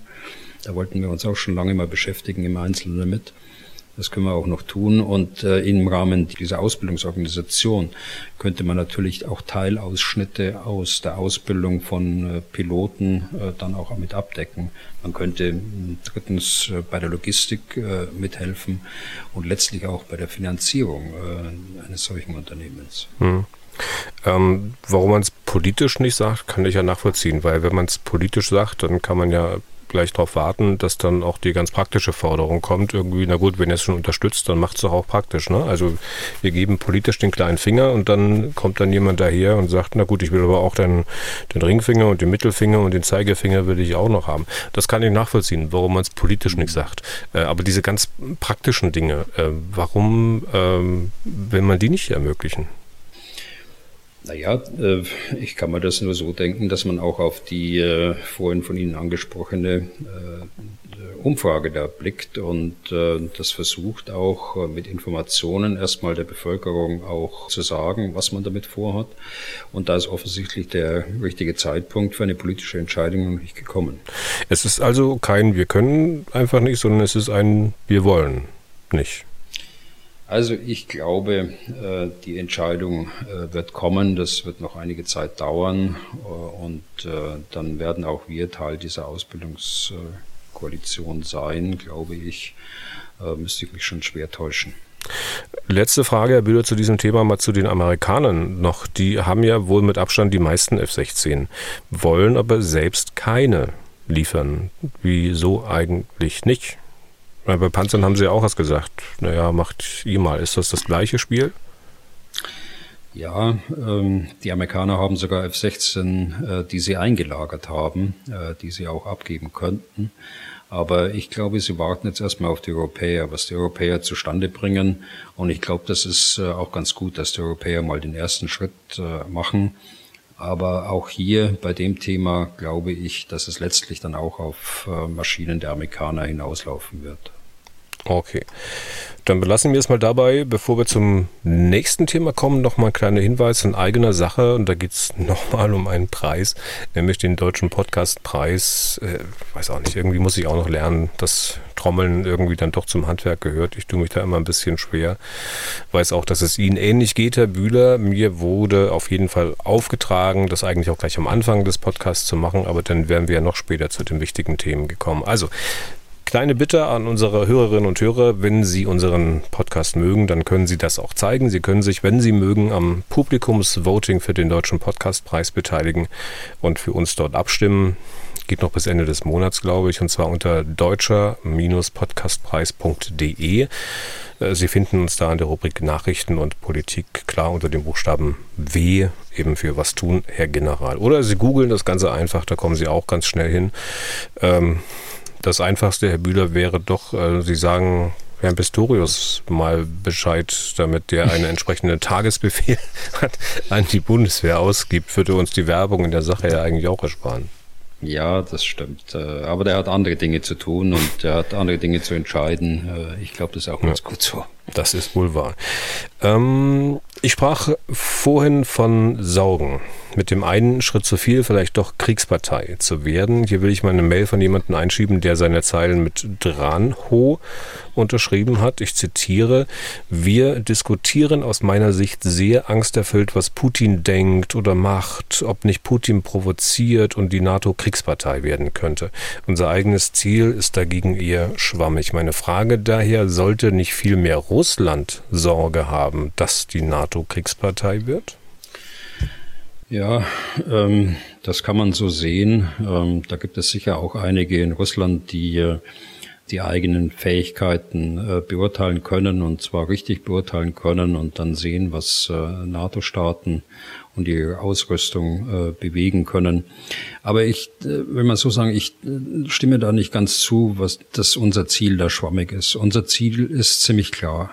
Da wollten wir uns auch schon lange mal beschäftigen im Einzelnen damit. Das können wir auch noch tun. Und äh, im Rahmen dieser Ausbildungsorganisation könnte man natürlich auch Teilausschnitte aus der Ausbildung von äh, Piloten äh, dann auch mit abdecken. Man könnte äh, drittens äh, bei der Logistik äh, mithelfen und letztlich auch bei der Finanzierung eines solchen Unternehmens. Hm. Ähm, warum man es politisch nicht sagt, kann ich ja nachvollziehen, weil wenn man es politisch sagt, dann kann man ja gleich darauf warten, dass dann auch die ganz praktische Forderung kommt. Irgendwie, na gut, wenn ihr es schon unterstützt, dann macht es doch auch praktisch. Ne? Also wir geben politisch den kleinen Finger und dann kommt dann jemand daher und sagt, na gut, ich will aber auch den, den Ringfinger und den Mittelfinger und den Zeigefinger will ich auch noch haben. Das kann ich nachvollziehen, warum man es politisch nicht sagt. Äh, aber diese ganz praktischen Dinge, äh, warum ähm, will man die nicht ermöglichen? Naja, äh, ich kann mir das nur so denken, dass man auch auf die äh, vorhin von Ihnen angesprochene äh, Umfrage da blickt und das versucht auch mit Informationen erstmal der Bevölkerung auch zu sagen, was man damit vorhat. Und da ist offensichtlich der richtige Zeitpunkt für eine politische Entscheidung noch nicht gekommen. Es ist also kein Wir können einfach nicht, sondern es ist ein Wir wollen nicht. Also ich glaube, äh, die Entscheidung äh, wird kommen. Das wird noch einige Zeit dauern. Äh, und dann werden auch wir Teil dieser Ausbildungskoalition sein, glaube ich. Müsste ich mich schon schwer täuschen. Letzte Frage, Herr Bühler, zu diesem Thema mal zu den Amerikanern noch. Die haben ja wohl mit Abstand die meisten F-16, wollen aber selbst keine liefern. Wieso eigentlich nicht? Bei Panzern haben sie auch was gesagt. Naja, macht ihr mal. Ist das das gleiche Spiel? Ja, ähm, die Amerikaner haben sogar F-16, äh, die sie eingelagert haben, äh, die sie auch abgeben könnten. Aber ich glaube, sie warten jetzt erstmal auf die Europäer, was die Europäer zustande bringen. Und ich glaube, das ist äh, auch ganz gut, dass die Europäer mal den ersten Schritt äh, machen. Aber auch hier bei dem Thema glaube ich, dass es letztlich dann auch auf äh, Maschinen der Amerikaner hinauslaufen wird. Okay. Dann belassen wir es mal dabei. Bevor wir zum nächsten Thema kommen, nochmal ein kleiner Hinweis in eigener Sache. Und da geht es nochmal um einen Preis, nämlich den Deutschen Podcastpreis. Äh, weiß auch nicht, irgendwie muss ich auch noch lernen, dass Trommeln irgendwie dann doch zum Handwerk gehört. Ich tue mich da immer ein bisschen schwer. Weiß auch, dass es Ihnen ähnlich geht, Herr Bühler. Mir wurde auf jeden Fall aufgetragen, das eigentlich auch gleich am Anfang des Podcasts zu machen, aber dann wären wir ja noch später zu den wichtigen Themen gekommen. Also, Kleine Bitte an unsere Hörerinnen und Hörer, wenn Sie unseren Podcast mögen, dann können Sie das auch zeigen. Sie können sich, wenn Sie mögen, am Publikumsvoting für den Deutschen Podcastpreis beteiligen und für uns dort abstimmen. Geht noch bis Ende des Monats, glaube ich, und zwar unter deutscher-podcastpreis.de. Äh, Sie finden uns da in der Rubrik Nachrichten und Politik klar unter dem Buchstaben W, eben für Was tun, Herr General. Oder Sie googeln das Ganze einfach, da kommen Sie auch ganz schnell hin. Ähm, das Einfachste, Herr Bühler, wäre doch, äh, Sie sagen Herrn Pistorius mal Bescheid, damit der einen entsprechenden Tagesbefehl an die Bundeswehr ausgibt, würde uns die Werbung in der Sache ja eigentlich auch ersparen. Ja, das stimmt. Äh, aber der hat andere Dinge zu tun und der hat andere Dinge zu entscheiden. Äh, ich glaube, das ist auch ganz ja, gut so. Das ist wohl wahr. Ähm, ich sprach vorhin von Saugen mit dem einen Schritt zu viel vielleicht doch Kriegspartei zu werden. Hier will ich mal eine Mail von jemandem einschieben, der seine Zeilen mit Dranho unterschrieben hat. Ich zitiere, wir diskutieren aus meiner Sicht sehr angsterfüllt, was Putin denkt oder macht, ob nicht Putin provoziert und die NATO Kriegspartei werden könnte. Unser eigenes Ziel ist dagegen eher schwammig. Meine Frage daher, sollte nicht viel mehr Russland Sorge haben, dass die NATO Kriegspartei wird? Ja, ähm, das kann man so sehen. Ähm, da gibt es sicher auch einige in Russland, die äh, die eigenen Fähigkeiten äh, beurteilen können und zwar richtig beurteilen können und dann sehen, was äh, NATO-Staaten und ihre Ausrüstung äh, bewegen können. Aber ich äh, will mal so sagen, ich äh, stimme da nicht ganz zu, was das unser Ziel da schwammig ist. Unser Ziel ist ziemlich klar.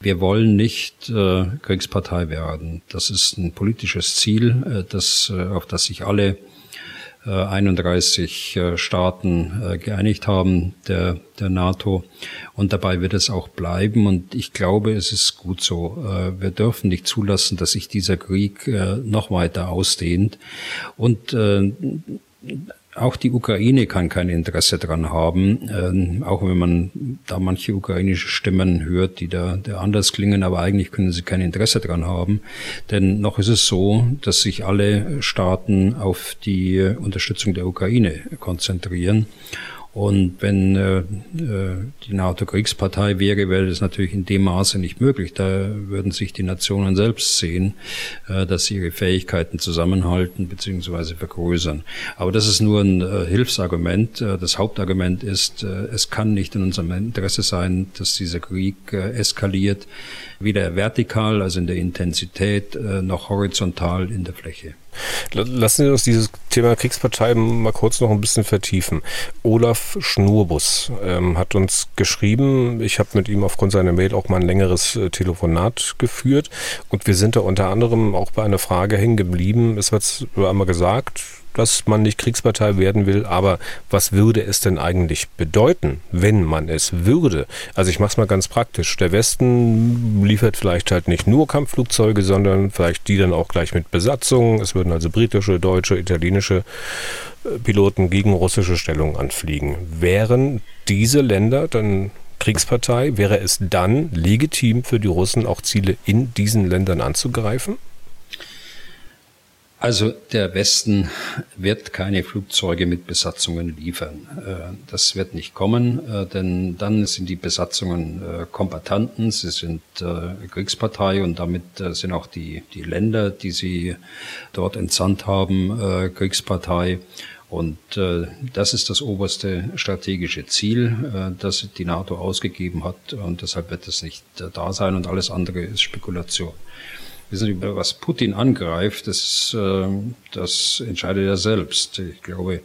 Wir wollen nicht äh, Kriegspartei werden. Das ist ein politisches Ziel, äh, das, äh, auf das sich alle 31 äh, Staaten äh, geeinigt haben, der, der NATO. Und dabei wird es auch bleiben. Und ich glaube, es ist gut so. Äh, wir dürfen nicht zulassen, dass sich dieser Krieg äh, noch weiter ausdehnt. Und äh, auch die Ukraine kann kein Interesse dran haben, ähm, auch wenn man da manche ukrainische Stimmen hört, die da, da anders klingen, aber eigentlich können sie kein Interesse dran haben. Denn noch ist es so, dass sich alle Staaten auf die Unterstützung der Ukraine konzentrieren. Und wenn äh, äh, die NATO-Kriegspartei wäre, wäre das natürlich in dem Maße nicht möglich. Da würden sich die Nationen selbst sehen, äh, dass sie ihre Fähigkeiten zusammenhalten bzw. vergrößern. Aber das ist nur ein äh, Hilfsargument. Äh, das Hauptargument ist, äh, es kann nicht in unserem Interesse sein, dass dieser Krieg äh, eskaliert, weder vertikal, also in der Intensität, äh, noch horizontal in der Fläche. Lassen Sie uns dieses Thema Kriegspartei mal kurz noch ein bisschen vertiefen. Olaf Schnurbus ähm, hat uns geschrieben, ich habe mit ihm aufgrund seiner Mail auch mal ein längeres äh, Telefonat geführt und wir sind da unter anderem auch bei einer Frage hängen geblieben. Es wird einmal gesagt, dass man nicht Kriegspartei werden will, aber was würde es denn eigentlich bedeuten, wenn man es würde? Also ich mache es mal ganz praktisch. Der Westen liefert vielleicht halt nicht nur Kampfflugzeuge, sondern vielleicht die dann auch gleich mit Besatzung. Es würden also britische, deutsche, italienische äh, Piloten gegen russische Stellungen anfliegen. Wären diese Länder dann Kriegspartei, wäre es dann legitim für die Russen auch Ziele in diesen Ländern anzugreifen? Also der Westen wird keine Flugzeuge mit Besatzungen liefern. Äh, das wird nicht kommen, äh, denn dann sind die Besatzungen äh, Kombatanten, sie sind Kriegspartei und damit sind auch die, die Länder, die sie dort entsandt haben, Kriegspartei. Und das ist das oberste strategische Ziel, das die NATO ausgegeben hat und deshalb wird es nicht da sein und alles andere ist Spekulation. Wissen Sie, was Putin angreift, das, äh, das entscheidet er selbst. Ich glaube,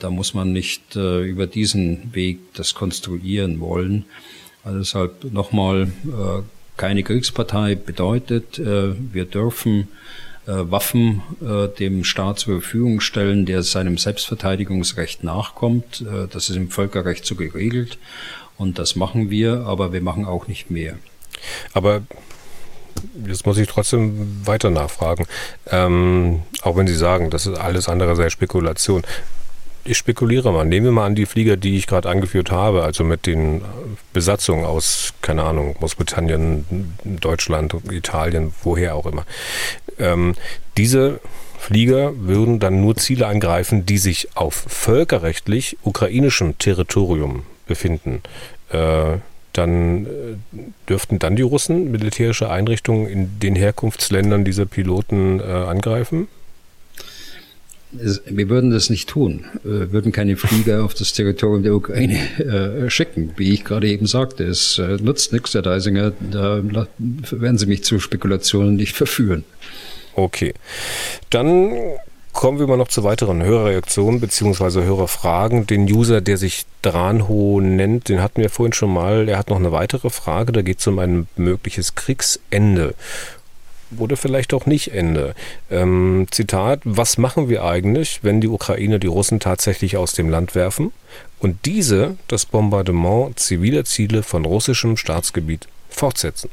da muss man nicht äh, über diesen Weg das konstruieren wollen. Also deshalb nochmal, äh, keine Kriegspartei bedeutet, wir dürfen Waffen dem Staat zur Verfügung stellen, der seinem Selbstverteidigungsrecht nachkommt. das ist im Völkerrecht so geregelt und das machen wir, aber wir machen auch nicht mehr. Aber jetzt muss ich trotzdem weiter nachfragen. Ähm, auch wenn Sie sagen, das ist alles andere sei Spekulation. Ich spekuliere mal. Nehmen wir mal an die Flieger, die ich gerade angeführt habe, also mit den Besatzungen aus, keine Ahnung, Großbritannien, Deutschland, Italien, woher auch immer. Ähm, diese Flieger würden dann nur Ziele angreifen, die sich auf völkerrechtlich ukrainischem Territorium befinden. Äh, dann äh, dürften dann die Russen militärische Einrichtungen in den Herkunftsländern dieser Piloten äh, angreifen? Wir würden das nicht tun. Wir würden keine Flieger auf das Territorium der Ukraine äh, schicken, wie ich gerade eben sagte. Es äh, nutzt nichts, Herr Deisinger. Da werden Sie mich zu Spekulationen nicht verführen. Okay. Dann Kommen wir mal noch zu weiteren Hörerreaktionen bzw. Hörerfragen. Den User, der sich Dranho nennt, den hatten wir vorhin schon mal. Er hat noch eine weitere Frage. Da geht es um ein mögliches Kriegsende. Oder vielleicht auch nicht Ende. Ähm, Zitat, was machen wir eigentlich, wenn die Ukraine die Russen tatsächlich aus dem Land werfen und diese das Bombardement ziviler Ziele von russischem Staatsgebiet fortsetzen?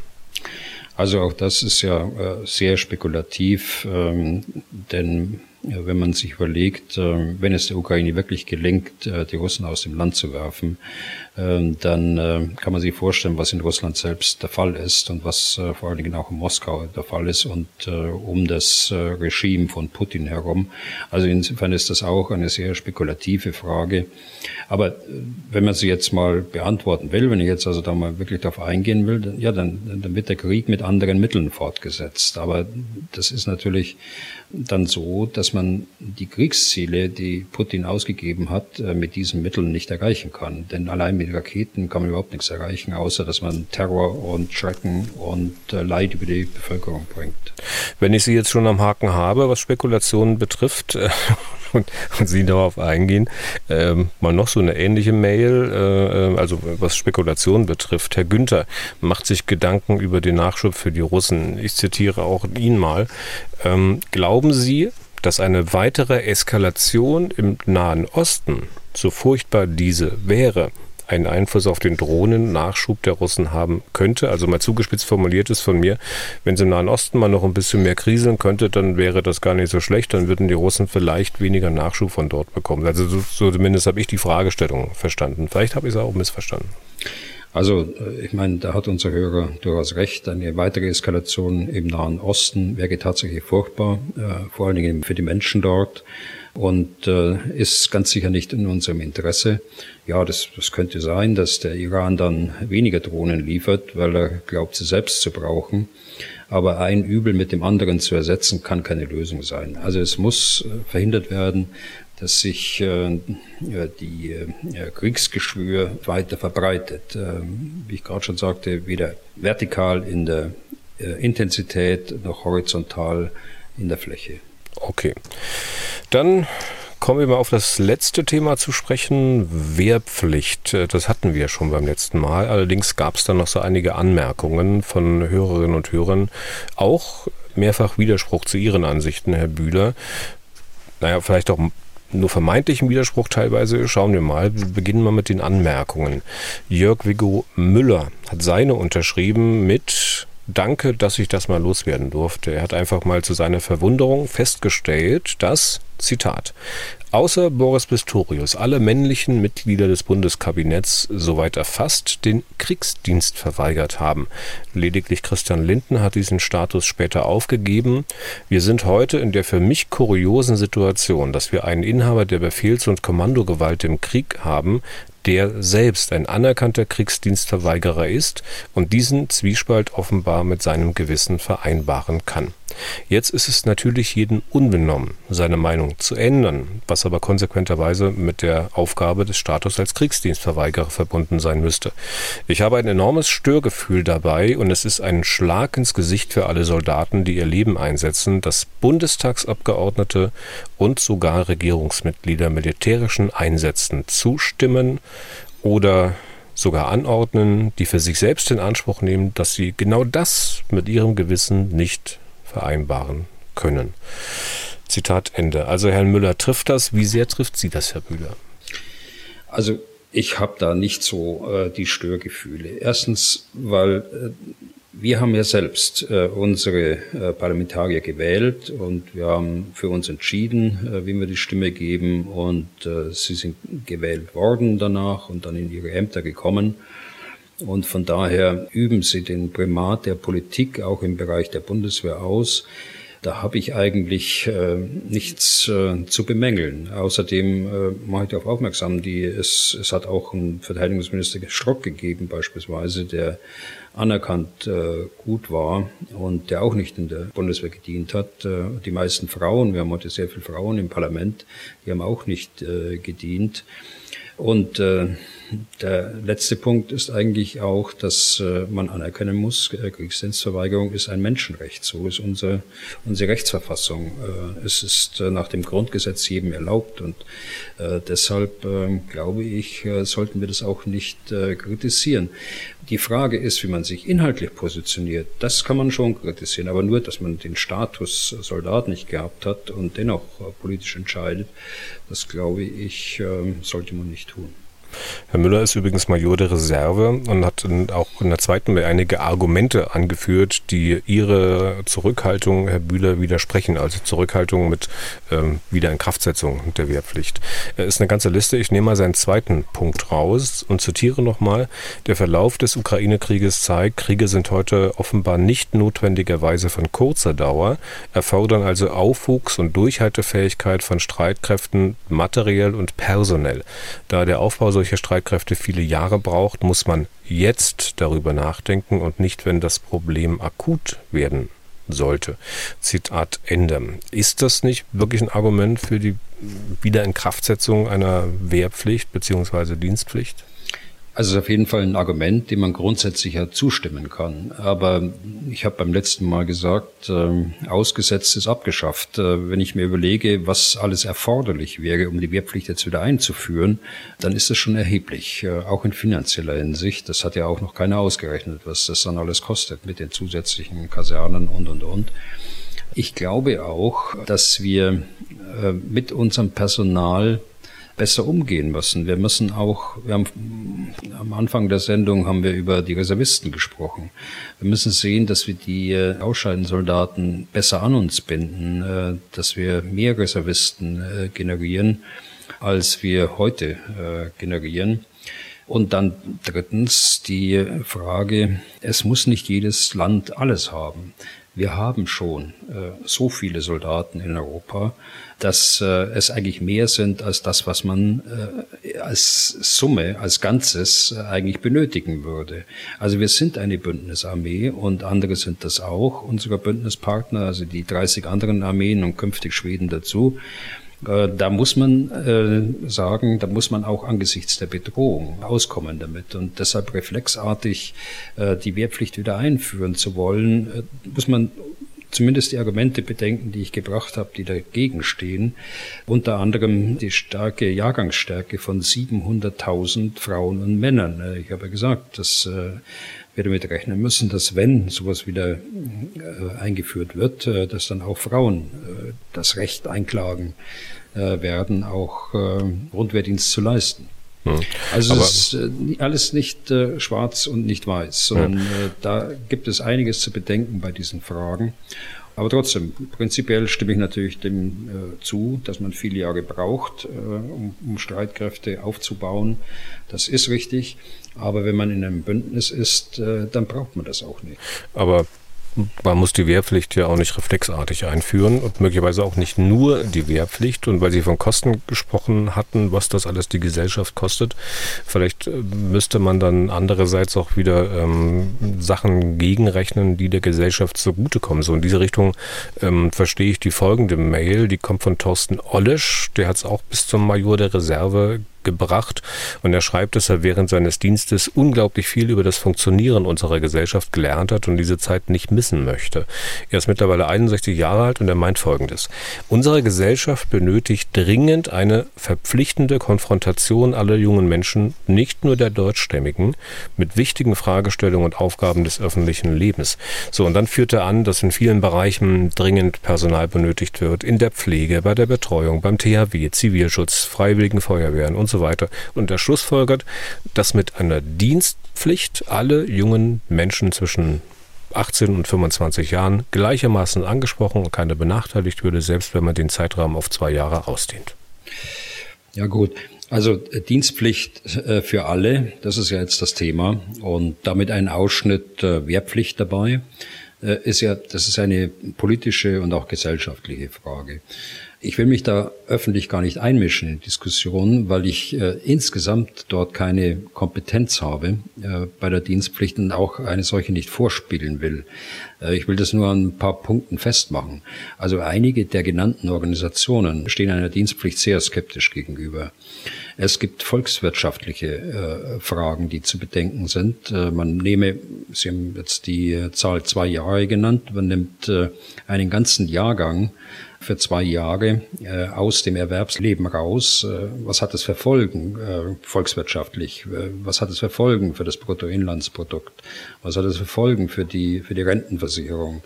Also auch das ist ja äh, sehr spekulativ, ähm, denn wenn man sich überlegt, äh, wenn es der Ukraine wirklich gelingt, äh, die Russen aus dem Land zu werfen, dann äh, kann man sich vorstellen, was in Russland selbst der Fall ist und was vor allen Dingen auch in Moskau der Fall ist und um das Regime von Putin herum. Also insofern ist das auch eine sehr spekulative Frage. Aber wenn man sie jetzt mal beantworten will, wenn ich jetzt also da mal wirklich darauf eingehen will, dann, ja, dann, dann wird der Krieg mit anderen Mitteln fortgesetzt. Aber das ist natürlich dann so, dass man die Kriegsziele, die Putin ausgegeben hat, äh, mit diesen Mitteln nicht erreichen kann. Denn allein mit Raketen kann man überhaupt nichts erreichen, außer dass man Terror und Schrecken und äh, Leid über die Bevölkerung bringt. Wenn ich Sie jetzt schon am Haken habe, was Spekulationen betrifft, äh, und, und, Sie darauf eingehen, ähm, mal noch so eine ähnliche Mail, äh, also was Spekulationen betrifft. Herr Günther macht sich Gedanken über den Nachschub für die Russen. Ich zitiere auch ihn mal. Ähm, glauben Sie, dass eine weitere Eskalation im Nahen Osten, so furchtbar diese wäre, einen Einfluss auf den Drohnennachschub der Russen haben könnte. Also mal zugespitzt formuliert ist von mir, wenn es im Nahen Osten mal noch ein bisschen mehr kriseln könnte, dann wäre das gar nicht so schlecht. Dann würden die Russen vielleicht weniger Nachschub von dort bekommen. Also so, so zumindest habe ich die Fragestellung verstanden. Vielleicht habe ich es auch missverstanden. Also äh, ich meine, da hat unser Hörer durchaus recht. Eine weitere Eskalation im Nahen Osten wäre tatsächlich furchtbar, äh, vor allen Dingen für die Menschen dort. Und äh, ist ganz sicher nicht in unserem Interesse. Ja, das, das könnte sein, dass der Iran dann weniger Drohnen liefert, weil er glaubt, sie selbst zu brauchen. Aber ein Übel mit dem anderen zu ersetzen, kann keine Lösung sein. Also es muss äh, verhindert werden, dass sich äh, die äh, Kriegsgeschwür weiter verbreitet. Äh, wie ich gerade schon sagte, weder vertikal in der äh, Intensität noch horizontal in der Fläche. Okay. Dann kommen wir mal auf das letzte Thema zu sprechen, Wehrpflicht. Äh, das hatten wir schon beim letzten Mal. Allerdings gab es dann noch so einige Anmerkungen von Hörerinnen und Hörern. Auch mehrfach Widerspruch zu Ihren Ansichten, Herr Bühler. Naja, vielleicht auch nur vermeintlichen Widerspruch teilweise. Schauen wir mal. Wir beginnen mal mit den Anmerkungen. Jörg Viggo Müller hat seine unterschrieben mit Danke, dass ich das mal loswerden durfte. Er hat einfach mal zu seiner Verwunderung festgestellt, dass, Zitat, außer Boris Pistorius alle männlichen Mitglieder des Bundeskabinetts soweit erfasst den Kriegsdienst verweigert haben. Lediglich Christian Linden hat diesen Status später aufgegeben. Wir sind heute in der für mich kuriosen Situation, dass wir einen Inhaber der Befehls- und Kommandogewalt im Krieg haben, der selbst ein anerkannter Kriegsdienstverweigerer ist und diesen Zwiespalt offenbar mit seinem Gewissen vereinbaren kann. Jetzt ist es natürlich jedem unbenommen, seine Meinung zu ändern, was aber konsequenterweise mit der Aufgabe des Status als Kriegsdienstverweigerer verbunden sein müsste. Ich habe ein enormes Störgefühl dabei und es ist ein Schlag ins Gesicht für alle Soldaten, die ihr Leben einsetzen, dass Bundestagsabgeordnete und sogar Regierungsmitglieder militärischen Einsätzen zustimmen oder sogar anordnen, die für sich selbst in Anspruch nehmen, dass sie genau das mit ihrem Gewissen nicht vereinbaren können. Zitat Ende. Also Herrn Müller trifft das. Wie sehr trifft Sie das, Herr Bühler? Also ich habe da nicht so äh, die Störgefühle. Erstens, weil äh, wir haben ja selbst äh, unsere äh, Parlamentarier gewählt und wir haben für uns entschieden, äh, wie wir die Stimme geben und äh, sie sind gewählt worden danach und dann in ihre Ämter gekommen. Und von daher üben sie den Primat der Politik auch im Bereich der Bundeswehr aus. Da habe ich eigentlich äh, nichts äh, zu bemängeln. Außerdem äh, mache ich darauf aufmerksam, die, es, es hat auch einen Verteidigungsminister Strock gegeben beispielsweise, der anerkannt äh, gut war und der auch nicht in der Bundeswehr gedient hat. Äh, die meisten Frauen, wir haben heute sehr viele Frauen im Parlament, die haben auch nicht äh, gedient. Und äh, der letzte Punkt ist eigentlich auch, dass äh, man anerkennen muss, äh, Kriegsdienstverweigerung ist ein Menschenrecht. So ist unsere, unsere Rechtsverfassung. Äh, es ist nach dem Grundgesetz jedem erlaubt und deshalb äh, glaube ich, sollten wir das auch nicht kritisieren. Die Frage ist, wie man sich inhaltlich positioniert. Das kann man schon kritisieren, aber nur, dass man den Status Soldat nicht gehabt hat und dennoch politisch entscheidet, das glaube ich, äh, sollte man nicht tun. Herr Müller ist übrigens Major der Reserve und hat auch in der zweiten Mail einige Argumente angeführt, die Ihre Zurückhaltung, Herr Bühler, widersprechen. Also Zurückhaltung mit ähm, Wiederinkraftsetzung der Wehrpflicht. Es ist eine ganze Liste. Ich nehme mal seinen zweiten Punkt raus und zitiere nochmal. Der Verlauf des Ukraine-Krieges zeigt, Kriege sind heute offenbar nicht notwendigerweise von kurzer Dauer, erfordern also Aufwuchs und Durchhaltefähigkeit von Streitkräften materiell und personell. Da der Aufbau solcher solche Streitkräfte viele Jahre braucht, muss man jetzt darüber nachdenken und nicht, wenn das Problem akut werden sollte. Zitat Ende. Ist das nicht wirklich ein Argument für die Wiederinkraftsetzung einer Wehrpflicht bzw. Dienstpflicht? Also es ist auf jeden Fall ein Argument, dem man grundsätzlich ja zustimmen kann. Aber ich habe beim letzten Mal gesagt, äh, ausgesetzt ist abgeschafft. Äh, wenn ich mir überlege, was alles erforderlich wäre, um die Wehrpflicht jetzt wieder einzuführen, dann ist das schon erheblich, äh, auch in finanzieller Hinsicht. Das hat ja auch noch keiner ausgerechnet, was das dann alles kostet mit den zusätzlichen Kasernen und, und, und. Ich glaube auch, dass wir äh, mit unserem Personal besser umgehen müssen. Wir müssen auch, wir haben am Anfang der Sendung haben wir über die Reservisten gesprochen. Wir müssen sehen, dass wir die äh, Ausscheidensoldaten besser an uns binden, äh, dass wir mehr Reservisten äh, generieren, als wir heute generieren. Und dann drittens die Frage, es muss nicht jedes Land alles haben. wir haben schon so viele Soldaten in Europa, dass äh, es eigentlich mehr sind als das, was man äh, als Summe, als Ganzes äh, eigentlich benötigen würde. Also wir sind eine Bündnisarmee und andere sind das auch, unsere Bündnispartner, also die 30 anderen Armeen und künftig Schweden dazu. Äh, da muss man äh, sagen, da muss man auch angesichts der Bedrohung auskommen damit. Und deshalb reflexartig äh, die Wehrpflicht wieder einführen zu wollen, äh, muss man zumindest die Argumente bedenken, die ich gebracht habe, die dagegen stehen. Unter anderem die starke Jahrgangsstärke von 700.000 Frauen und Männern. Äh, ich habe gesagt, dass äh, wir damit rechnen müssen, dass wenn sowas wieder äh, eingeführt wird, dass dann auch Frauen das Recht einklagen werden, auch Grundwehrdienst zu leisten. Hm. Also es ist alles nicht äh, schwarz und nicht weiß, sondern ja. äh, da gibt es einiges zu bedenken bei diesen Fragen. Aber trotzdem, prinzipiell stimme ich natürlich dem äh, zu, dass man viele Jahre braucht, äh, um, um Streitkräfte aufzubauen. Das ist richtig. Aber wenn man in einem Bündnis ist, äh, dann braucht man das auch nicht. Aber man muss die Wehrpflicht ja auch nicht reflexartig einführen und möglicherweise auch nicht nur die Wehrpflicht. Und weil Sie von Kosten gesprochen hatten, was das alles die Gesellschaft kostet, vielleicht äh, müsste man dann andererseits auch wieder ähm, Sachen gegenrechnen, die der Gesellschaft zugutekommen. So in diese Richtung ähm, verstehe ich die folgende Mail, die kommt von Thorsten Ollesch, der hat es auch bis zum Major der Reserve gebracht. Und er schreibt, dass er während seines Dienstes unglaublich viel über das Funktionieren unserer Gesellschaft gelernt hat und diese Zeit nicht missen möchte. Er ist mittlerweile 61 Jahre alt und er meint Folgendes. Unsere Gesellschaft benötigt dringend eine verpflichtende Konfrontation aller jungen Menschen, nicht nur der Deutschstämmigen, mit wichtigen Fragestellungen und Aufgaben des öffentlichen Lebens. So, und dann führt er an, dass in vielen Bereichen dringend Personal benötigt wird, in der Pflege, bei der Betreuung, beim THW, Zivilschutz, Freiwilligen Feuerwehren und so weiter. Und er schlussfolgert, dass mit einer Dienstpflicht alle jungen Menschen zwischen 18 und 25 Jahren gleichermaßen angesprochen und keiner benachteiligt würde, selbst wenn man den Zeitraum auf zwei Jahre ausdehnt. Ja gut, also äh, Dienstpflicht äh, für alle, das ist ja jetzt das Thema und damit ein Ausschnitt äh, Wehrpflicht dabei ist ja, das ist eine politische und auch gesellschaftliche Frage. Ich will mich da öffentlich gar nicht einmischen in Diskussionen, weil ich äh, insgesamt dort keine Kompetenz habe äh, bei der Dienstpflicht und auch eine solche nicht vorspielen will. Äh, ich will das nur an ein paar Punkten festmachen. Also einige der genannten Organisationen stehen einer Dienstpflicht sehr skeptisch gegenüber. Es gibt volkswirtschaftliche äh, Fragen, die zu bedenken sind. Äh, man nehme, Sie haben jetzt die Zahl zwei Jahre genannt, man nimmt äh, einen ganzen Jahrgang für zwei Jahre äh, aus dem Erwerbsleben raus. Äh, was hat das für Folgen äh, volkswirtschaftlich? Äh, was hat es für Folgen für das Bruttoinlandsprodukt? Was hat es für Folgen für die, für die Rentenversicherung?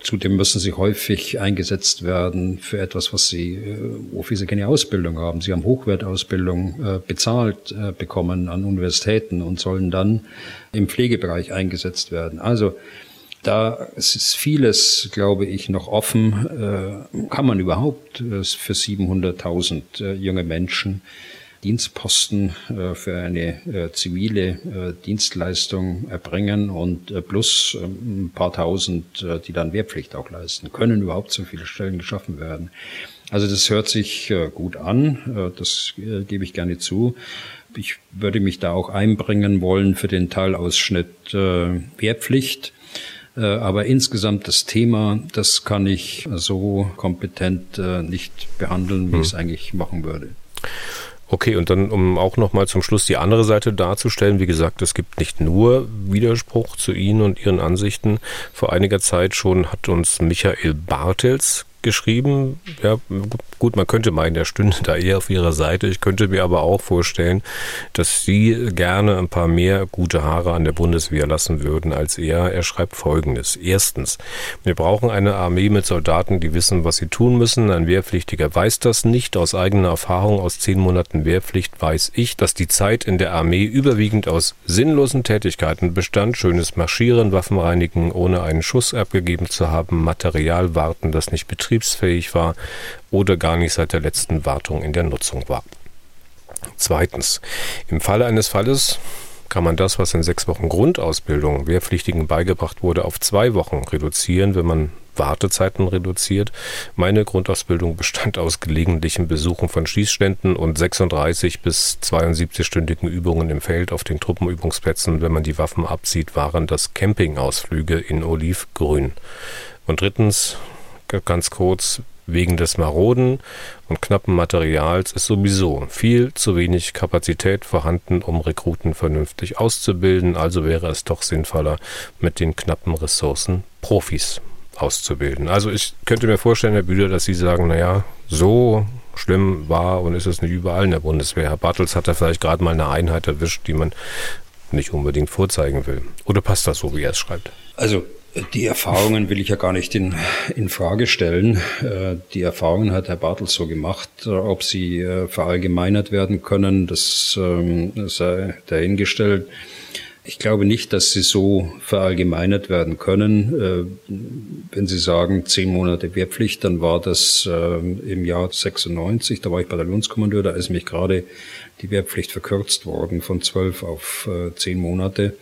Zudem müssen sie häufig eingesetzt werden für etwas, was sie, äh, wofür sie keine Ausbildung haben. Sie haben Hochwertausbildung äh, bezahlt äh, bekommen an Universitäten und sollen dann im Pflegebereich eingesetzt werden. Also da ist vieles, glaube ich, noch offen. Äh, kann man überhaupt äh, für 700.000 äh, junge Menschen Dienstposten für eine zivile Dienstleistung erbringen und plus ein paar tausend, die dann Wehrpflicht auch leisten. Können überhaupt so viele Stellen geschaffen werden? Also das hört sich gut an, das gebe ich gerne zu. Ich würde mich da auch einbringen wollen für den Teilausschnitt Wehrpflicht aber insgesamt das Thema, das kann ich so kompetent äh, nicht behandeln, wie hm. ich es eigentlich machen würde. Okay, und dann, um auch nochmal zum Schluss die andere Seite darzustellen, wie gesagt, es gibt nicht nur Widerspruch zu Ihnen und Ihren Ansichten. Vor einiger Zeit schon hat uns Michael Bartels geschrieben. Ja, gut, man könnte meinen, der stünde da eher auf ihrer Seite. Ich könnte mir aber auch vorstellen, dass sie gerne ein paar mehr gute Haare an der Bundeswehr lassen würden als er. Er schreibt folgendes. Erstens, wir brauchen eine Armee mit Soldaten, die wissen, was sie tun müssen. Ein Wehrpflichtiger weiß das nicht. Aus eigener Erfahrung aus zehn Monaten Wehrpflicht weiß ich, dass die Zeit in der Armee überwiegend aus sinnlosen Tätigkeiten bestand. Schönes Marschieren, Waffenreinigen, ohne einen Schuss abgegeben zu haben, Material warten, das nicht betrieben betriebsfähig war oder gar nicht seit der letzten Wartung in der Nutzung war. Zweitens, im Falle eines Falles kann man das, was in sechs Wochen Grundausbildung Wehrpflichtigen beigebracht wurde, auf zwei Wochen reduzieren, wenn man Wartezeiten reduziert. Meine Grundausbildung bestand aus gelegentlichen Besuchen von Schießständen und 36 bis 72-stündigen Übungen im Feld auf den Truppenübungsplätzen. Wenn man die Waffen abzieht, waren das Campingausflüge in Olivgrün. Und drittens, ganz kurz, wegen des maroden und knappen Materials ist sowieso viel zu wenig Kapazität vorhanden, um Rekruten vernünftig auszubilden, also wäre es doch sinnvoller, mit den knappen Ressourcen Profis auszubilden. Also ich könnte mir vorstellen, Herr Bühler, dass Sie sagen, naja, so schlimm war und ist es nicht überall in der Bundeswehr. Herr Bartels hat da vielleicht gerade mal eine Einheit erwischt, die man nicht unbedingt vorzeigen will. Oder passt das so, wie er es schreibt? Also die Erfahrungen will ich ja gar nicht in, in Frage stellen. Äh, die Erfahrungen hat Herr Bartels so gemacht. Ob sie äh, verallgemeinert werden können, das ähm, sei dahingestellt. Ich glaube nicht, dass sie so verallgemeinert werden können. Äh, wenn Sie sagen, zehn Monate Wehrpflicht, dann war das im Jahr 96, da war ich Bataillonskommandeur, da ist mich gerade die Wehrpflicht verkürzt worden von zwölf auf zehn Monate.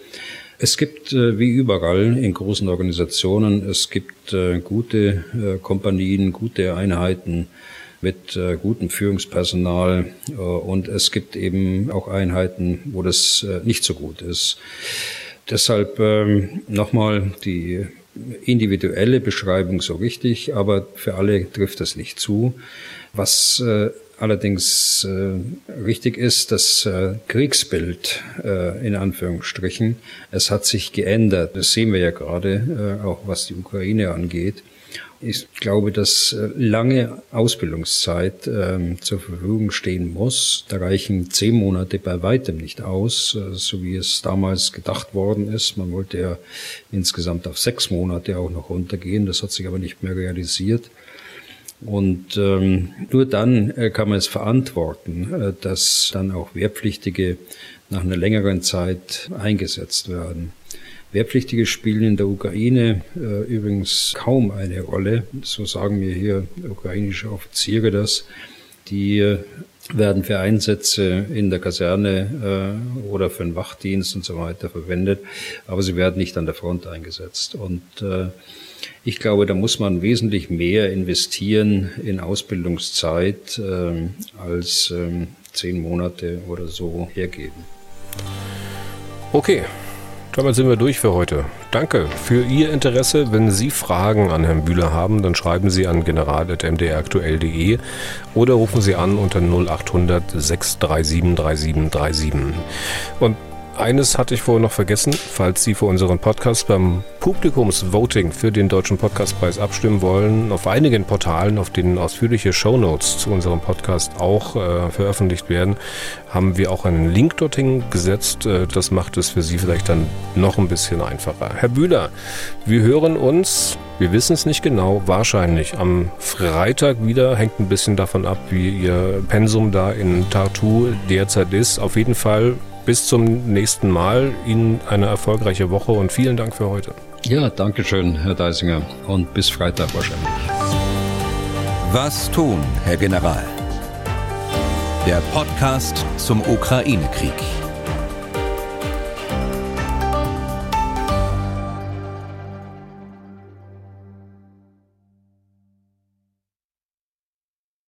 Es gibt äh, wie überall in großen Organisationen, es gibt äh, gute äh, Kompanien, gute Einheiten mit gutem Führungspersonal und es gibt eben auch Einheiten, wo das nicht so gut ist. Deshalb ähm, nochmal die individuelle Beschreibung so richtig, aber für alle trifft das nicht zu. Was allerdings äh, richtig ist, das äh, Kriegsbild äh, in Anführungsstrichen, es hat sich geändert. Das sehen wir ja gerade, äh, auch was die Ukraine angeht. Ich glaube, dass äh, lange Ausbildungszeit ähm, zur Verfügung stehen muss. Da reichen zehn Monate bei weitem nicht aus, äh, so wie es damals gedacht worden ist. Man wollte ja insgesamt auf sechs Monate auch noch runtergehen. Das hat sich aber nicht mehr realisiert. Und ähm, nur dann äh, kann man es verantworten, äh, dass dann auch Wehrpflichtige nach einer längeren Zeit eingesetzt werden. Wehrpflichtige spielen in der Ukraine äh, übrigens kaum eine Rolle. So sagen mir hier ukrainische Offiziere das. Die äh, werden für Einsätze in der Kaserne äh, oder für den Wachdienst und so weiter verwendet, aber sie werden nicht an der Front eingesetzt. Und äh, ich glaube, da muss man wesentlich mehr investieren in Ausbildungszeit äh, als äh, zehn Monate oder so hergeben. Okay, damit sind wir durch für heute. Danke für Ihr Interesse. Wenn Sie Fragen an Herrn Bühler haben, dann schreiben Sie an general.mdraktuell.de oder rufen Sie an unter 0800 637 3737. Und eines hatte ich vorher noch vergessen, falls Sie für unseren Podcast beim Publikumsvoting für den Deutschen Podcastpreis abstimmen wollen. Auf einigen Portalen, auf denen ausführliche Shownotes zu unserem Podcast auch äh, veröffentlicht werden, haben wir auch einen Link dorthin gesetzt. Äh, das macht es für Sie vielleicht dann noch ein bisschen einfacher. Herr Bühler, wir hören uns, wir wissen es nicht genau, wahrscheinlich am Freitag wieder. Hängt ein bisschen davon ab, wie Ihr Pensum da in Tartu derzeit ist. Auf jeden Fall bis zum nächsten Mal. Ihnen eine erfolgreiche Woche und vielen Dank für heute. Ja, danke schön, Herr Deisinger. Und bis Freitag wahrscheinlich. Was tun, Herr General? Der Podcast zum Ukraine-Krieg.